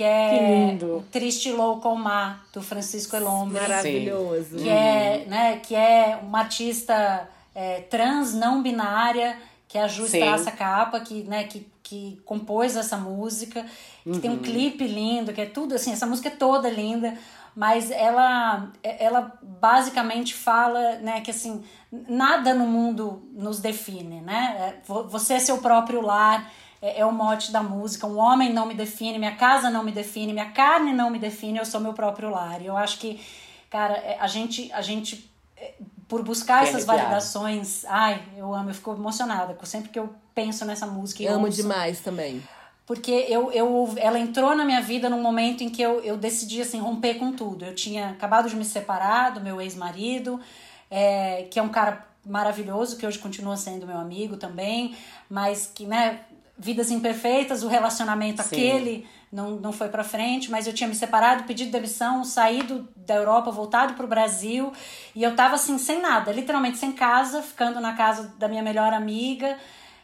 que é que Triste Louco Mar, do Francisco Elombre. Maravilhoso. Que, é, né, que é uma artista é, trans, não binária, que é a Ju Traça Capa, que, né, que, que compôs essa música, que uhum. tem um uhum. clipe lindo, que é tudo assim, essa música é toda linda, mas ela, ela basicamente fala né, que assim, nada no mundo nos define, né? É, você é seu próprio lar, é, é, o mote da música. Um homem não me define, minha casa não me define, minha carne não me define, eu sou meu próprio lar. E eu acho que, cara, é, a gente, a gente é, por buscar essas validações, ai, eu amo, eu fico emocionada sempre que eu penso nessa música. Eu amo ouço, demais também. Porque eu, eu, ela entrou na minha vida num momento em que eu, eu decidi assim, romper com tudo. Eu tinha acabado de me separar do meu ex-marido, é, que é um cara maravilhoso, que hoje continua sendo meu amigo também, mas que, né, vidas imperfeitas, o relacionamento Sim. aquele não, não foi para frente, mas eu tinha me separado, pedido demissão, saído da Europa, voltado para o Brasil, e eu tava assim, sem nada, literalmente sem casa, ficando na casa da minha melhor amiga.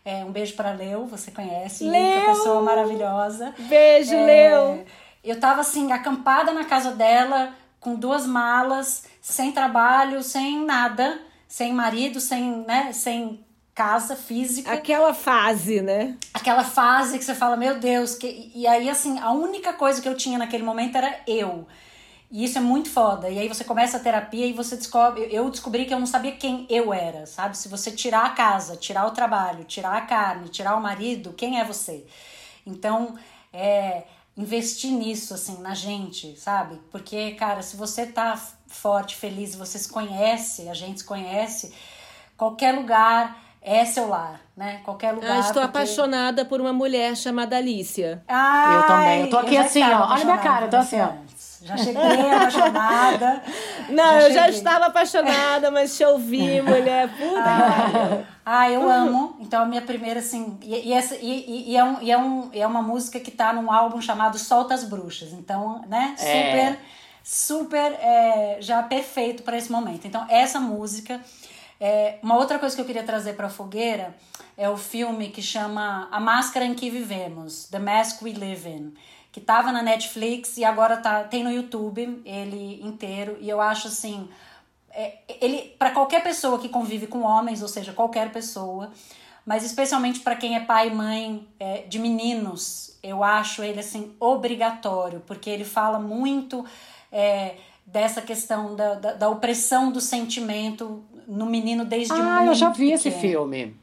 É, um beijo para Leu, você conhece, Leu! pessoa maravilhosa. Beijo, é, Leu! Eu tava assim, acampada na casa dela, com duas malas, sem trabalho, sem nada, sem marido, sem, né, sem casa física. Aquela fase, né? Aquela fase que você fala, meu Deus, que... e aí assim, a única coisa que eu tinha naquele momento era eu. E isso é muito foda. E aí você começa a terapia e você descobre. Eu descobri que eu não sabia quem eu era, sabe? Se você tirar a casa, tirar o trabalho, tirar a carne, tirar o marido, quem é você? Então, é investir nisso, assim, na gente, sabe? Porque, cara, se você tá forte, feliz, você se conhece, a gente se conhece, qualquer lugar é seu lar, né? Qualquer lugar. Ah, estou porque... apaixonada por uma mulher chamada Alicia. Ai, eu também. Eu tô aqui assim, ó. Olha minha cara, eu tô assim, ó. Já cheguei apaixonada. Não, já eu cheguei. já estava apaixonada, mas te ouvi, mulher. Puta. Ah, ah, eu amo. Então, a minha primeira, assim. E, e, essa, e, e, é, um, e é, um, é uma música que tá num álbum chamado Solta as Bruxas. Então, né? É. Super, é. super é, já perfeito para esse momento. Então, essa música. É, uma outra coisa que eu queria trazer para a fogueira é o filme que chama A Máscara em que Vivemos, The Mask We Live In, que estava na Netflix e agora tá, tem no YouTube ele inteiro. E eu acho assim, é, ele para qualquer pessoa que convive com homens, ou seja, qualquer pessoa, mas especialmente para quem é pai e mãe é, de meninos, eu acho ele assim obrigatório, porque ele fala muito é, dessa questão da, da, da, opressão do sentimento no menino desde ah, muito Ah, eu já vi pequeno. esse filme.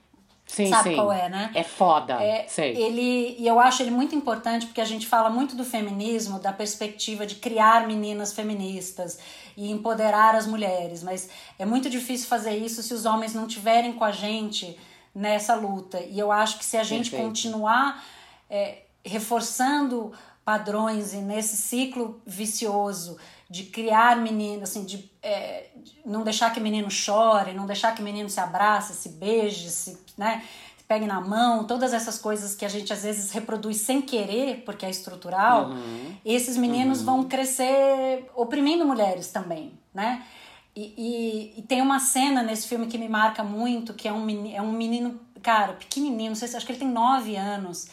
Sim, Sabe sim. qual é, né? É foda. É, sei. Ele, e eu acho ele muito importante porque a gente fala muito do feminismo, da perspectiva de criar meninas feministas e empoderar as mulheres, mas é muito difícil fazer isso se os homens não tiverem com a gente nessa luta. E eu acho que se a gente Perfeito. continuar é, reforçando padrões e nesse ciclo vicioso de criar menino, assim, de, é, de, não deixar que menino chore, não deixar que menino se abrace, se beije, se, né, se pegue na mão, todas essas coisas que a gente às vezes reproduz sem querer, porque é estrutural, uhum. esses meninos uhum. vão crescer oprimindo mulheres também, né? E, e, e, tem uma cena nesse filme que me marca muito, que é um menino, é um menino cara, pequenininho, não sei se acho que ele tem nove anos.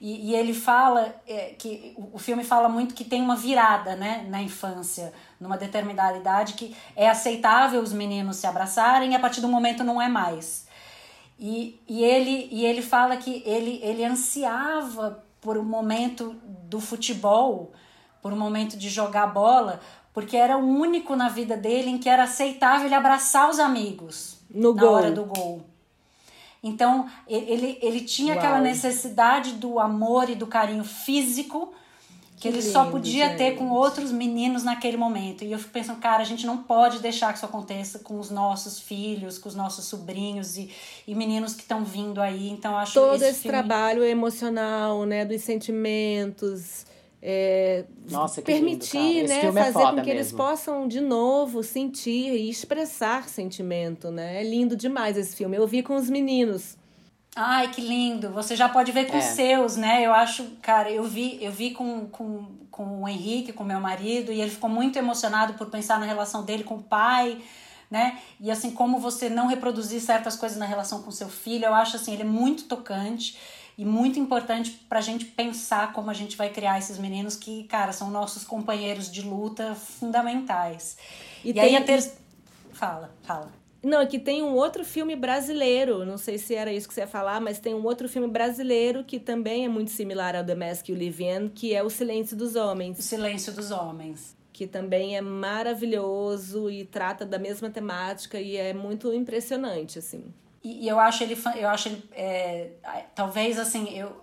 E, e ele fala é, que o filme fala muito que tem uma virada né, na infância, numa determinada idade, que é aceitável os meninos se abraçarem e a partir do momento não é mais. E, e, ele, e ele fala que ele, ele ansiava por um momento do futebol, por um momento de jogar bola, porque era o único na vida dele em que era aceitável ele abraçar os amigos no na gol. hora do gol. Então, ele, ele tinha Uau. aquela necessidade do amor e do carinho físico que, que ele lindo, só podia gente. ter com outros meninos naquele momento. E eu fico pensando, cara, a gente não pode deixar que isso aconteça com os nossos filhos, com os nossos sobrinhos e, e meninos que estão vindo aí. Então, acho Todo esse, esse filme... trabalho emocional, né, dos sentimentos, é, Nossa, permitir, lindo, né, é fazer é com que mesmo. eles possam de novo sentir e expressar sentimento, né? É lindo demais esse filme. Eu vi com os meninos. Ai, que lindo. Você já pode ver com é. os seus, né? Eu acho, cara, eu vi, eu vi com, com, com o Henrique, com meu marido, e ele ficou muito emocionado por pensar na relação dele com o pai, né? E assim, como você não reproduzir certas coisas na relação com seu filho, eu acho assim, ele é muito tocante e muito importante para a gente pensar como a gente vai criar esses meninos que, cara, são nossos companheiros de luta fundamentais. E, e tem... aí a ter... Fala, fala. Não, aqui tem um outro filme brasileiro, não sei se era isso que você ia falar, mas tem um outro filme brasileiro que também é muito similar ao The Mask You Live In, que é O Silêncio dos Homens. O Silêncio dos Homens. Que também é maravilhoso e trata da mesma temática e é muito impressionante, assim. E, e eu acho ele, eu acho ele, é, talvez assim, eu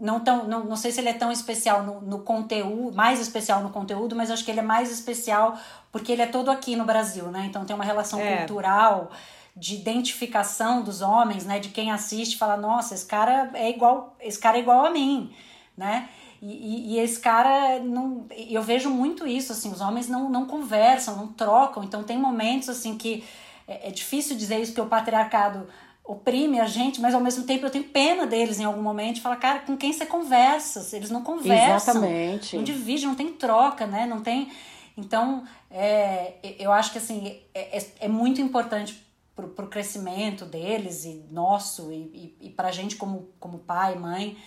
não tão, não, não sei se ele é tão especial no, no conteúdo, mais especial no conteúdo, mas acho que ele é mais especial porque ele é todo aqui no Brasil, né? Então tem uma relação é. cultural de identificação dos homens, né? De quem assiste, fala, nossa, esse cara é igual, esse cara é igual a mim, né? E, e, e, esse cara não eu vejo muito isso assim os homens não, não conversam não trocam então tem momentos assim que é, é difícil dizer isso, porque o patriarcado oprime a gente, mas ao mesmo tempo eu tenho pena deles em algum momento. Fala, cara, com quem você conversa? Eles não conversam. Exatamente. Não divide, não tem troca, né? Não tem. Então, é, eu acho que assim, é, é, é muito importante pro, pro crescimento deles e nosso, e, e, e pra gente como, como pai, mãe,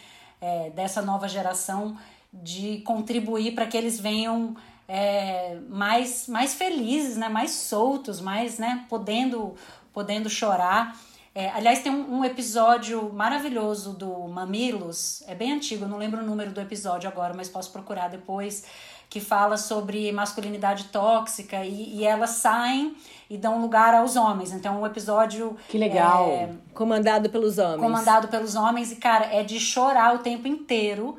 é, dessa nova geração, de contribuir para que eles venham é, mais, mais felizes, né? mais soltos, mais né? podendo, podendo chorar. É, aliás, tem um, um, episódio maravilhoso do Mamilos, é bem antigo, não lembro o número do episódio agora, mas posso procurar depois, que fala sobre masculinidade tóxica e, e elas saem e dão lugar aos homens. Então, o episódio. Que legal! É, comandado pelos homens. Comandado pelos homens, e, cara, é de chorar o tempo inteiro.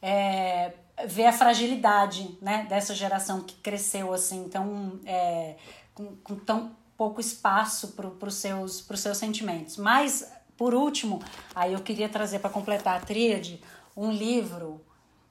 É, ver a fragilidade né, dessa geração que cresceu assim, então, é, com, com tão pouco espaço para os seus, seus sentimentos. Mas, por último, aí eu queria trazer para completar a tríade um livro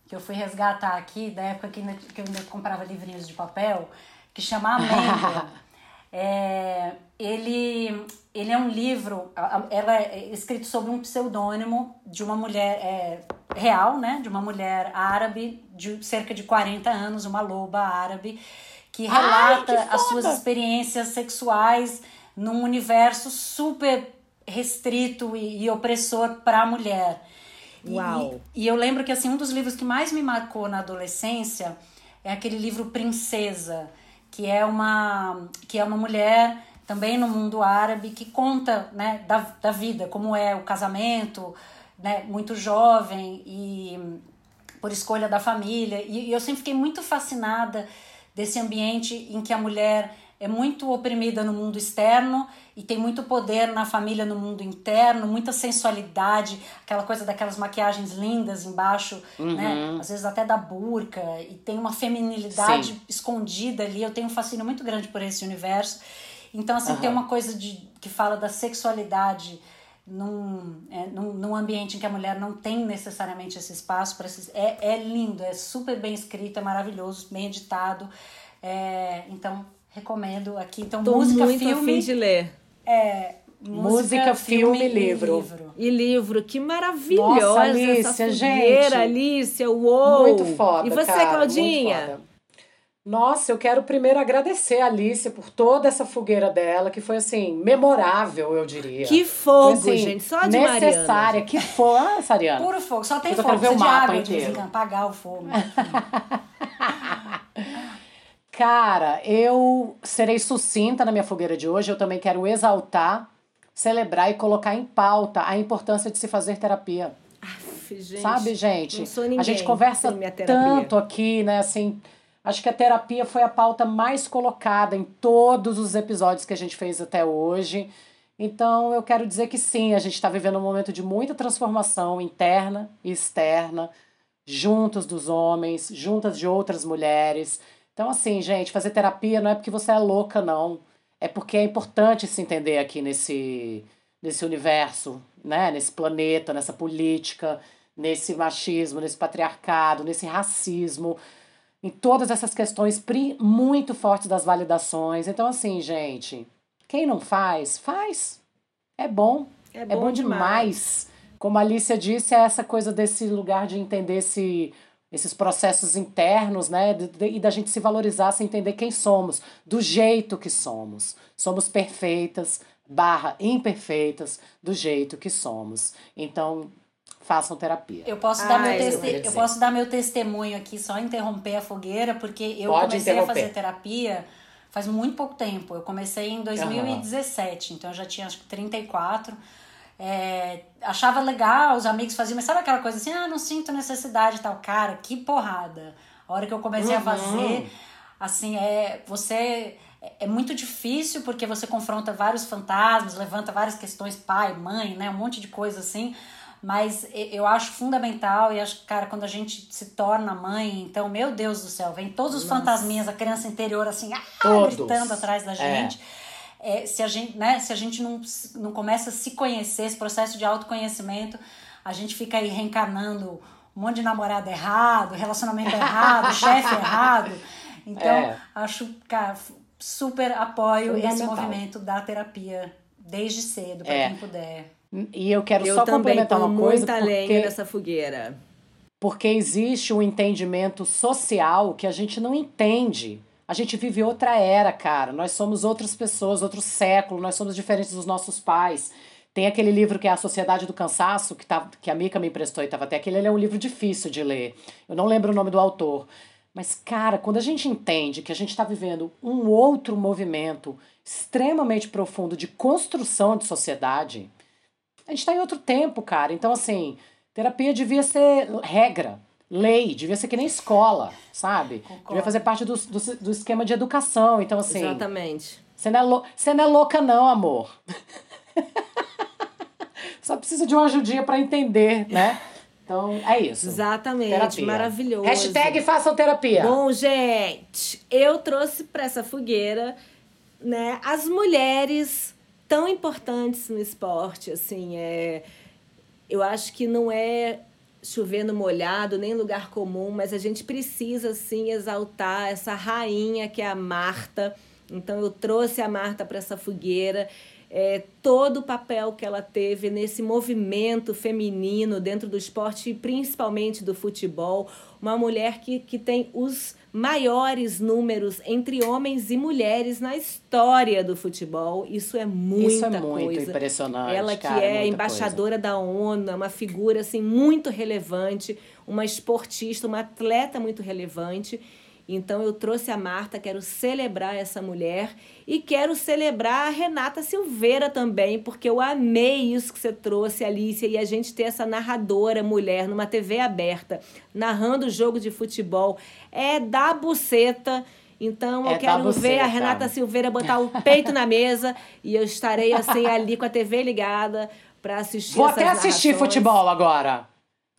que eu fui resgatar aqui, da época que, que eu ainda comprava livrinhos de papel, que chama Amêndoa. é, ele, ele é um livro, ela é escrito sob um pseudônimo de uma mulher é, real, né? De uma mulher árabe de cerca de 40 anos, uma loba árabe, que relata Ai, que as suas experiências sexuais num universo super restrito e, e opressor para a mulher. Uau! E, e, eu lembro que assim um dos livros que mais me marcou na adolescência é aquele livro Princesa, que é uma que é uma mulher também no mundo árabe que conta né, da, da vida, como é o casamento, né, muito jovem e por escolha da família. E, e eu sempre fiquei muito fascinada desse ambiente em que a mulher é muito oprimida no mundo externo e tem muito poder na família no mundo interno, muita sensualidade, aquela coisa daquelas maquiagens lindas embaixo, né? uhum. né? Às vezes até da burca, e tem uma feminilidade Sim. escondida ali. Eu tenho um fascínio muito grande por esse universo. Então, assim, uhum. tem uma coisa de, que fala da sexualidade num, é, num, num, ambiente em que a mulher não tem necessariamente esse espaço para é, é lindo, é super bem escrito, é maravilhoso, bem editado. É, então, recomendo aqui. Então, Tô música, muito filme. de ler. É, música, música filme, filme livro. E livro. E livro, que maravilhosa Nossa, Alicia, essa gente. Alicia, uou! Muito foda, E você, cara, Claudinha? Nossa, eu quero primeiro agradecer a Alice por toda essa fogueira dela, que foi assim, memorável, eu diria. Que fogo, foi, assim, gente, só de necessária, Mariana. que fogo, ah, Sariana. Puro fogo, só tem eu fogo, ver o mapa água, inteiro. apagar o fogo. Cara, eu serei sucinta na minha fogueira de hoje, eu também quero exaltar, celebrar e colocar em pauta a importância de se fazer terapia. Aff, gente, Sabe, gente? Não sou ninguém a gente conversa tanto aqui, né, assim, Acho que a terapia foi a pauta mais colocada em todos os episódios que a gente fez até hoje. Então, eu quero dizer que sim, a gente está vivendo um momento de muita transformação interna e externa, juntos dos homens, juntas de outras mulheres. Então, assim, gente, fazer terapia não é porque você é louca, não. É porque é importante se entender aqui nesse, nesse universo, né? nesse planeta, nessa política, nesse machismo, nesse patriarcado, nesse racismo em todas essas questões muito fortes das validações. Então, assim, gente, quem não faz, faz. É bom. É bom, é bom demais. demais. Como a Alicia disse, é essa coisa desse lugar de entender esse, esses processos internos, né? E da gente se valorizar, se entender quem somos, do jeito que somos. Somos perfeitas, barra imperfeitas, do jeito que somos. Então, façam terapia. Eu posso, ah, dar meu teste... eu posso dar meu testemunho aqui, só interromper a fogueira, porque eu Pode comecei a fazer terapia faz muito pouco tempo. Eu comecei em 2017, uhum. então eu já tinha acho que 34. É, achava legal, os amigos faziam, mas sabe aquela coisa assim, ah, não sinto necessidade e tal. Cara, que porrada. A hora que eu comecei uhum. a fazer, assim, é, você é muito difícil porque você confronta vários fantasmas, levanta várias questões, pai, mãe, né, um monte de coisa assim mas eu acho fundamental e acho que, cara, quando a gente se torna mãe, então, meu Deus do céu, vem todos os Nossa. fantasminhas, a criança interior assim, ah, gritando atrás da é. gente. É. É, se a gente, né, se a gente não, não começa a se conhecer, esse processo de autoconhecimento, a gente fica aí reencarnando um monte de namorado errado, relacionamento errado, chefe errado. Então, é. acho, cara, super apoio esse movimento da terapia desde cedo, para É. quem puder. E eu quero Eu só também complementar uma coisa, muita lenha porque, nessa fogueira. porque existe um entendimento social que a gente não entende. A gente vive outra era, cara. Nós somos outras pessoas, outro século, nós somos diferentes dos nossos pais. Tem aquele livro que é A Sociedade do Cansaço, que, tá, que a Mica me emprestou e estava até aquele. Ele é um livro difícil de ler. Eu não lembro o nome do autor. Mas, cara, quando a gente entende que a gente está vivendo um outro movimento extremamente profundo de construção de sociedade, a gente está em outro tempo, cara. Então, assim, terapia devia ser regra, lei, devia ser que nem escola, sabe? Devia fazer parte do, do, do esquema de educação. Então, assim, Exatamente. você não, é lou- você não é louca, não, amor. Só precisa de uma ajudinha pra entender, né? Então, é isso. Exatamente. Terapia. Maravilhoso. Hashtag façam terapia. Bom, gente, eu trouxe para essa fogueira, né, as mulheres tão importantes no esporte, assim, é eu acho que não é chover no molhado, nem lugar comum, mas a gente precisa sim exaltar essa rainha que é a Marta. Então eu trouxe a Marta para essa fogueira. É, todo o papel que ela teve nesse movimento feminino dentro do esporte e principalmente do futebol. Uma mulher que, que tem os maiores números entre homens e mulheres na história do futebol. Isso é muita Isso é muito coisa. impressionante, Ela que cara, é muita embaixadora da ONU, é uma figura assim muito relevante, uma esportista, uma atleta muito relevante. Então eu trouxe a Marta, quero celebrar essa mulher e quero celebrar a Renata Silveira também, porque eu amei isso que você trouxe, Alicia, e a gente ter essa narradora mulher numa TV aberta, narrando o jogo de futebol, é da buceta. Então eu É da quero ver a buceta. Renata Silveira botar o peito na mesa e eu estarei assim ali com a TV ligada para assistir Vou até assistir futebol agora.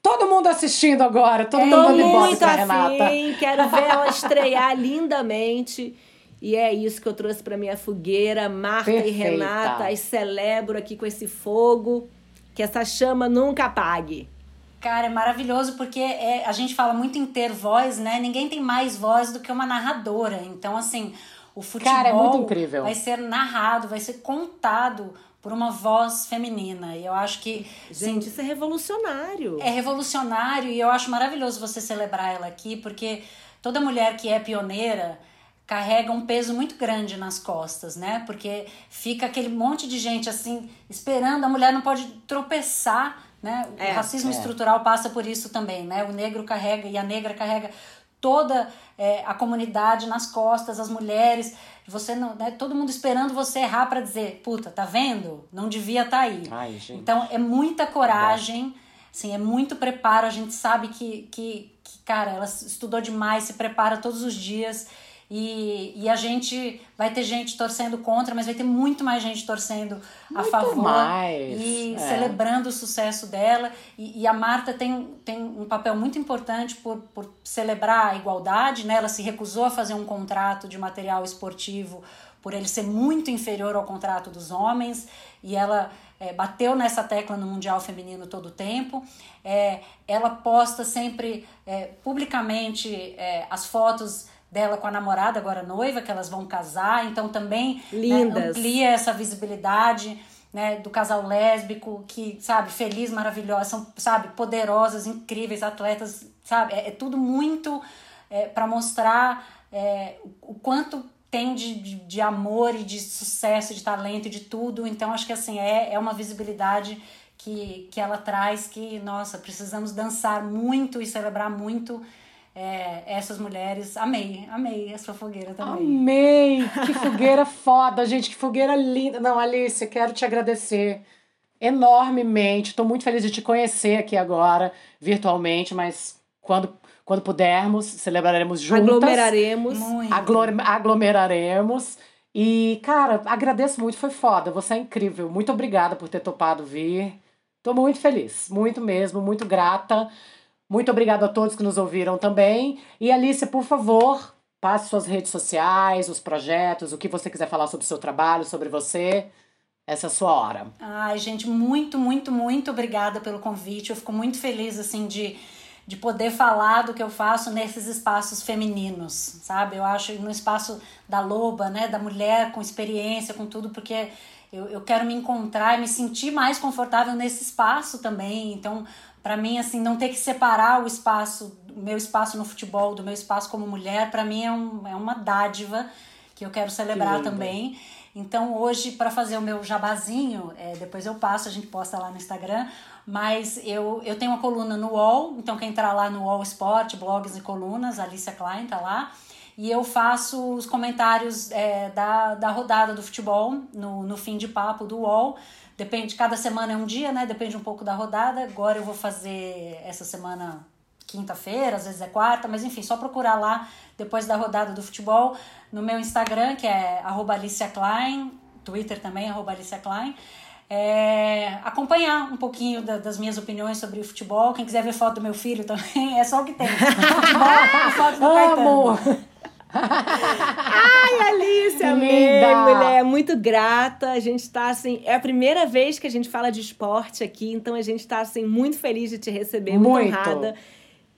Todo mundo assistindo agora, todo Tô mundo muito Renata. afim, quero ver ela estrear lindamente. E é isso que eu trouxe para minha fogueira, Marta e Perfeita. Renata. As celebro aqui com esse fogo, que essa chama nunca apague. Cara, é maravilhoso porque é, a gente fala muito em ter voz, né? Ninguém tem mais voz do que uma narradora. Então, assim, o futebol Cara, é muito incrível. vai ser narrado, vai ser contado por uma voz feminina. E eu acho que assim, Gente, isso é revolucionário. é revolucionário e eu acho maravilhoso você celebrar ela aqui, porque toda mulher que é pioneira carrega um peso muito grande nas costas, né? Porque fica aquele monte de gente assim esperando, a mulher não pode tropeçar, né? O É, racismo é. estrutural passa por isso também, né? O negro carrega e a negra carrega toda é, a comunidade nas costas, as mulheres, você não, né? Todo mundo esperando você errar para dizer, puta, tá vendo? Não devia estar aí. Ai. Então é muita coragem, assim, é muito preparo. A gente sabe que, que, que, cara, ela estudou demais, se prepara todos os dias. E, e a gente vai ter gente torcendo contra, mas vai ter muito mais gente torcendo a Muito favor mais, e é. celebrando o sucesso dela. E, e a Marta tem, tem um papel muito importante por, por celebrar a igualdade, né? Ela se recusou a fazer um contrato de material esportivo por ele ser muito inferior ao contrato dos homens, e ela é, bateu nessa tecla no Mundial Feminino todo o tempo. É, ela posta sempre é, publicamente é, as fotos dela com a namorada, agora noiva, que elas vão casar, então também né, Lindas. amplia essa visibilidade né, do casal lésbico, que, sabe, feliz, maravilhosa, são, sabe, poderosas, incríveis, atletas, sabe, é, é tudo muito é, para mostrar é, o, o quanto tem de, de, de amor e de sucesso, de talento e de tudo, então acho que assim, é, é uma visibilidade que, que ela traz que, nossa, precisamos dançar muito e celebrar muito é, essas mulheres. Amei, amei a sua fogueira também. Amei! Que fogueira foda, gente, que fogueira linda. Não, Alice, quero te agradecer enormemente. Estou muito feliz de te conhecer aqui agora, virtualmente, mas quando, quando pudermos, celebraremos juntas. Aglomeraremos. Muito. Aglo- aglomeraremos. E, cara, agradeço muito, foi foda. Você é incrível. Muito obrigada por ter topado vir. Tô muito feliz, muito mesmo, muito grata. Muito obrigada a todos que nos ouviram também. E Alice, por favor, passe suas redes sociais, os projetos, o que você quiser falar sobre o seu trabalho, sobre você. Essa é a sua hora. Ai, gente, muito, muito, muito obrigada pelo convite. Eu fico muito feliz, assim, de, de poder falar do que eu faço nesses espaços femininos, sabe? Eu acho no espaço da loba, né, da mulher com experiência, com tudo, porque eu, eu quero me encontrar e me sentir mais confortável nesse espaço também. Então, para mim, assim, não ter que separar o espaço, o meu espaço no futebol do meu espaço como mulher, para mim é, um, é uma dádiva que eu quero celebrar que também. Então, hoje, para fazer o meu jabazinho, é, depois eu passo, a gente posta lá no Instagram, mas eu, eu tenho uma coluna no UOL, então quem entrar lá no UOL Esporte, blogs e colunas, Alicia Klein tá lá, e eu faço os comentários é, da, da rodada do futebol no, no fim de papo do UOL. Depende, cada semana é um dia, né? Depende um pouco da rodada. Agora eu vou fazer essa semana quinta-feira, às vezes é quarta, mas enfim, só procurar lá depois da rodada do futebol no meu Instagram, que é Alicia Klein, Twitter também, Alicia Klein é, acompanhar um pouquinho da, das minhas opiniões sobre o futebol. Quem quiser ver foto do meu filho também, é só o que tem. Futebol, foto do Amo. Ai, Alice, amei, mulher, muito grata. A gente tá assim, é a primeira vez que a gente fala de esporte aqui, então a gente tá assim muito feliz de te receber, muito, muito honrada.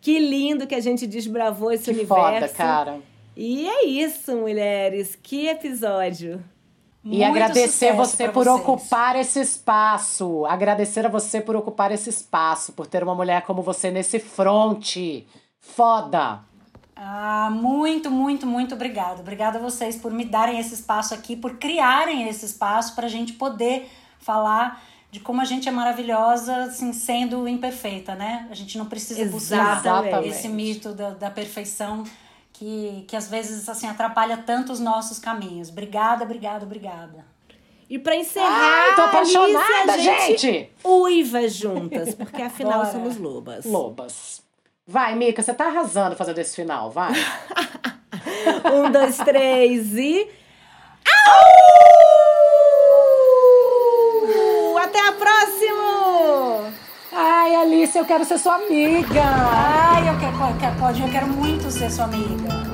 Que lindo que a gente desbravou esse que universo. Foda, cara. E é isso, mulheres. Que episódio. E agradecer você por vocês. ocupar esse espaço. Agradecer a você por ocupar esse espaço, por ter uma mulher como você nesse fronte. Foda! Ah, muito, muito, muito obrigada. Obrigada a vocês por me darem esse espaço aqui, por criarem esse espaço para a gente poder falar de como a gente é maravilhosa, assim, sendo imperfeita, né? A gente não precisa Exatamente. buscar esse mito da, da perfeição que, que às vezes assim atrapalha tanto os nossos caminhos. Obrigada, obrigada, obrigada. E para encerrar, Ai, tô apaixonada, Alice, gente, gente. uiva juntas, porque afinal Bora. somos lobas. Lobas. Vai, Mica, você tá arrasando fazendo esse final, vai. um, dois, três e. Au! Até a próxima! Ai, Alice, eu quero ser sua amiga. Ai, eu quero, Claudinha, eu quero muito ser sua amiga.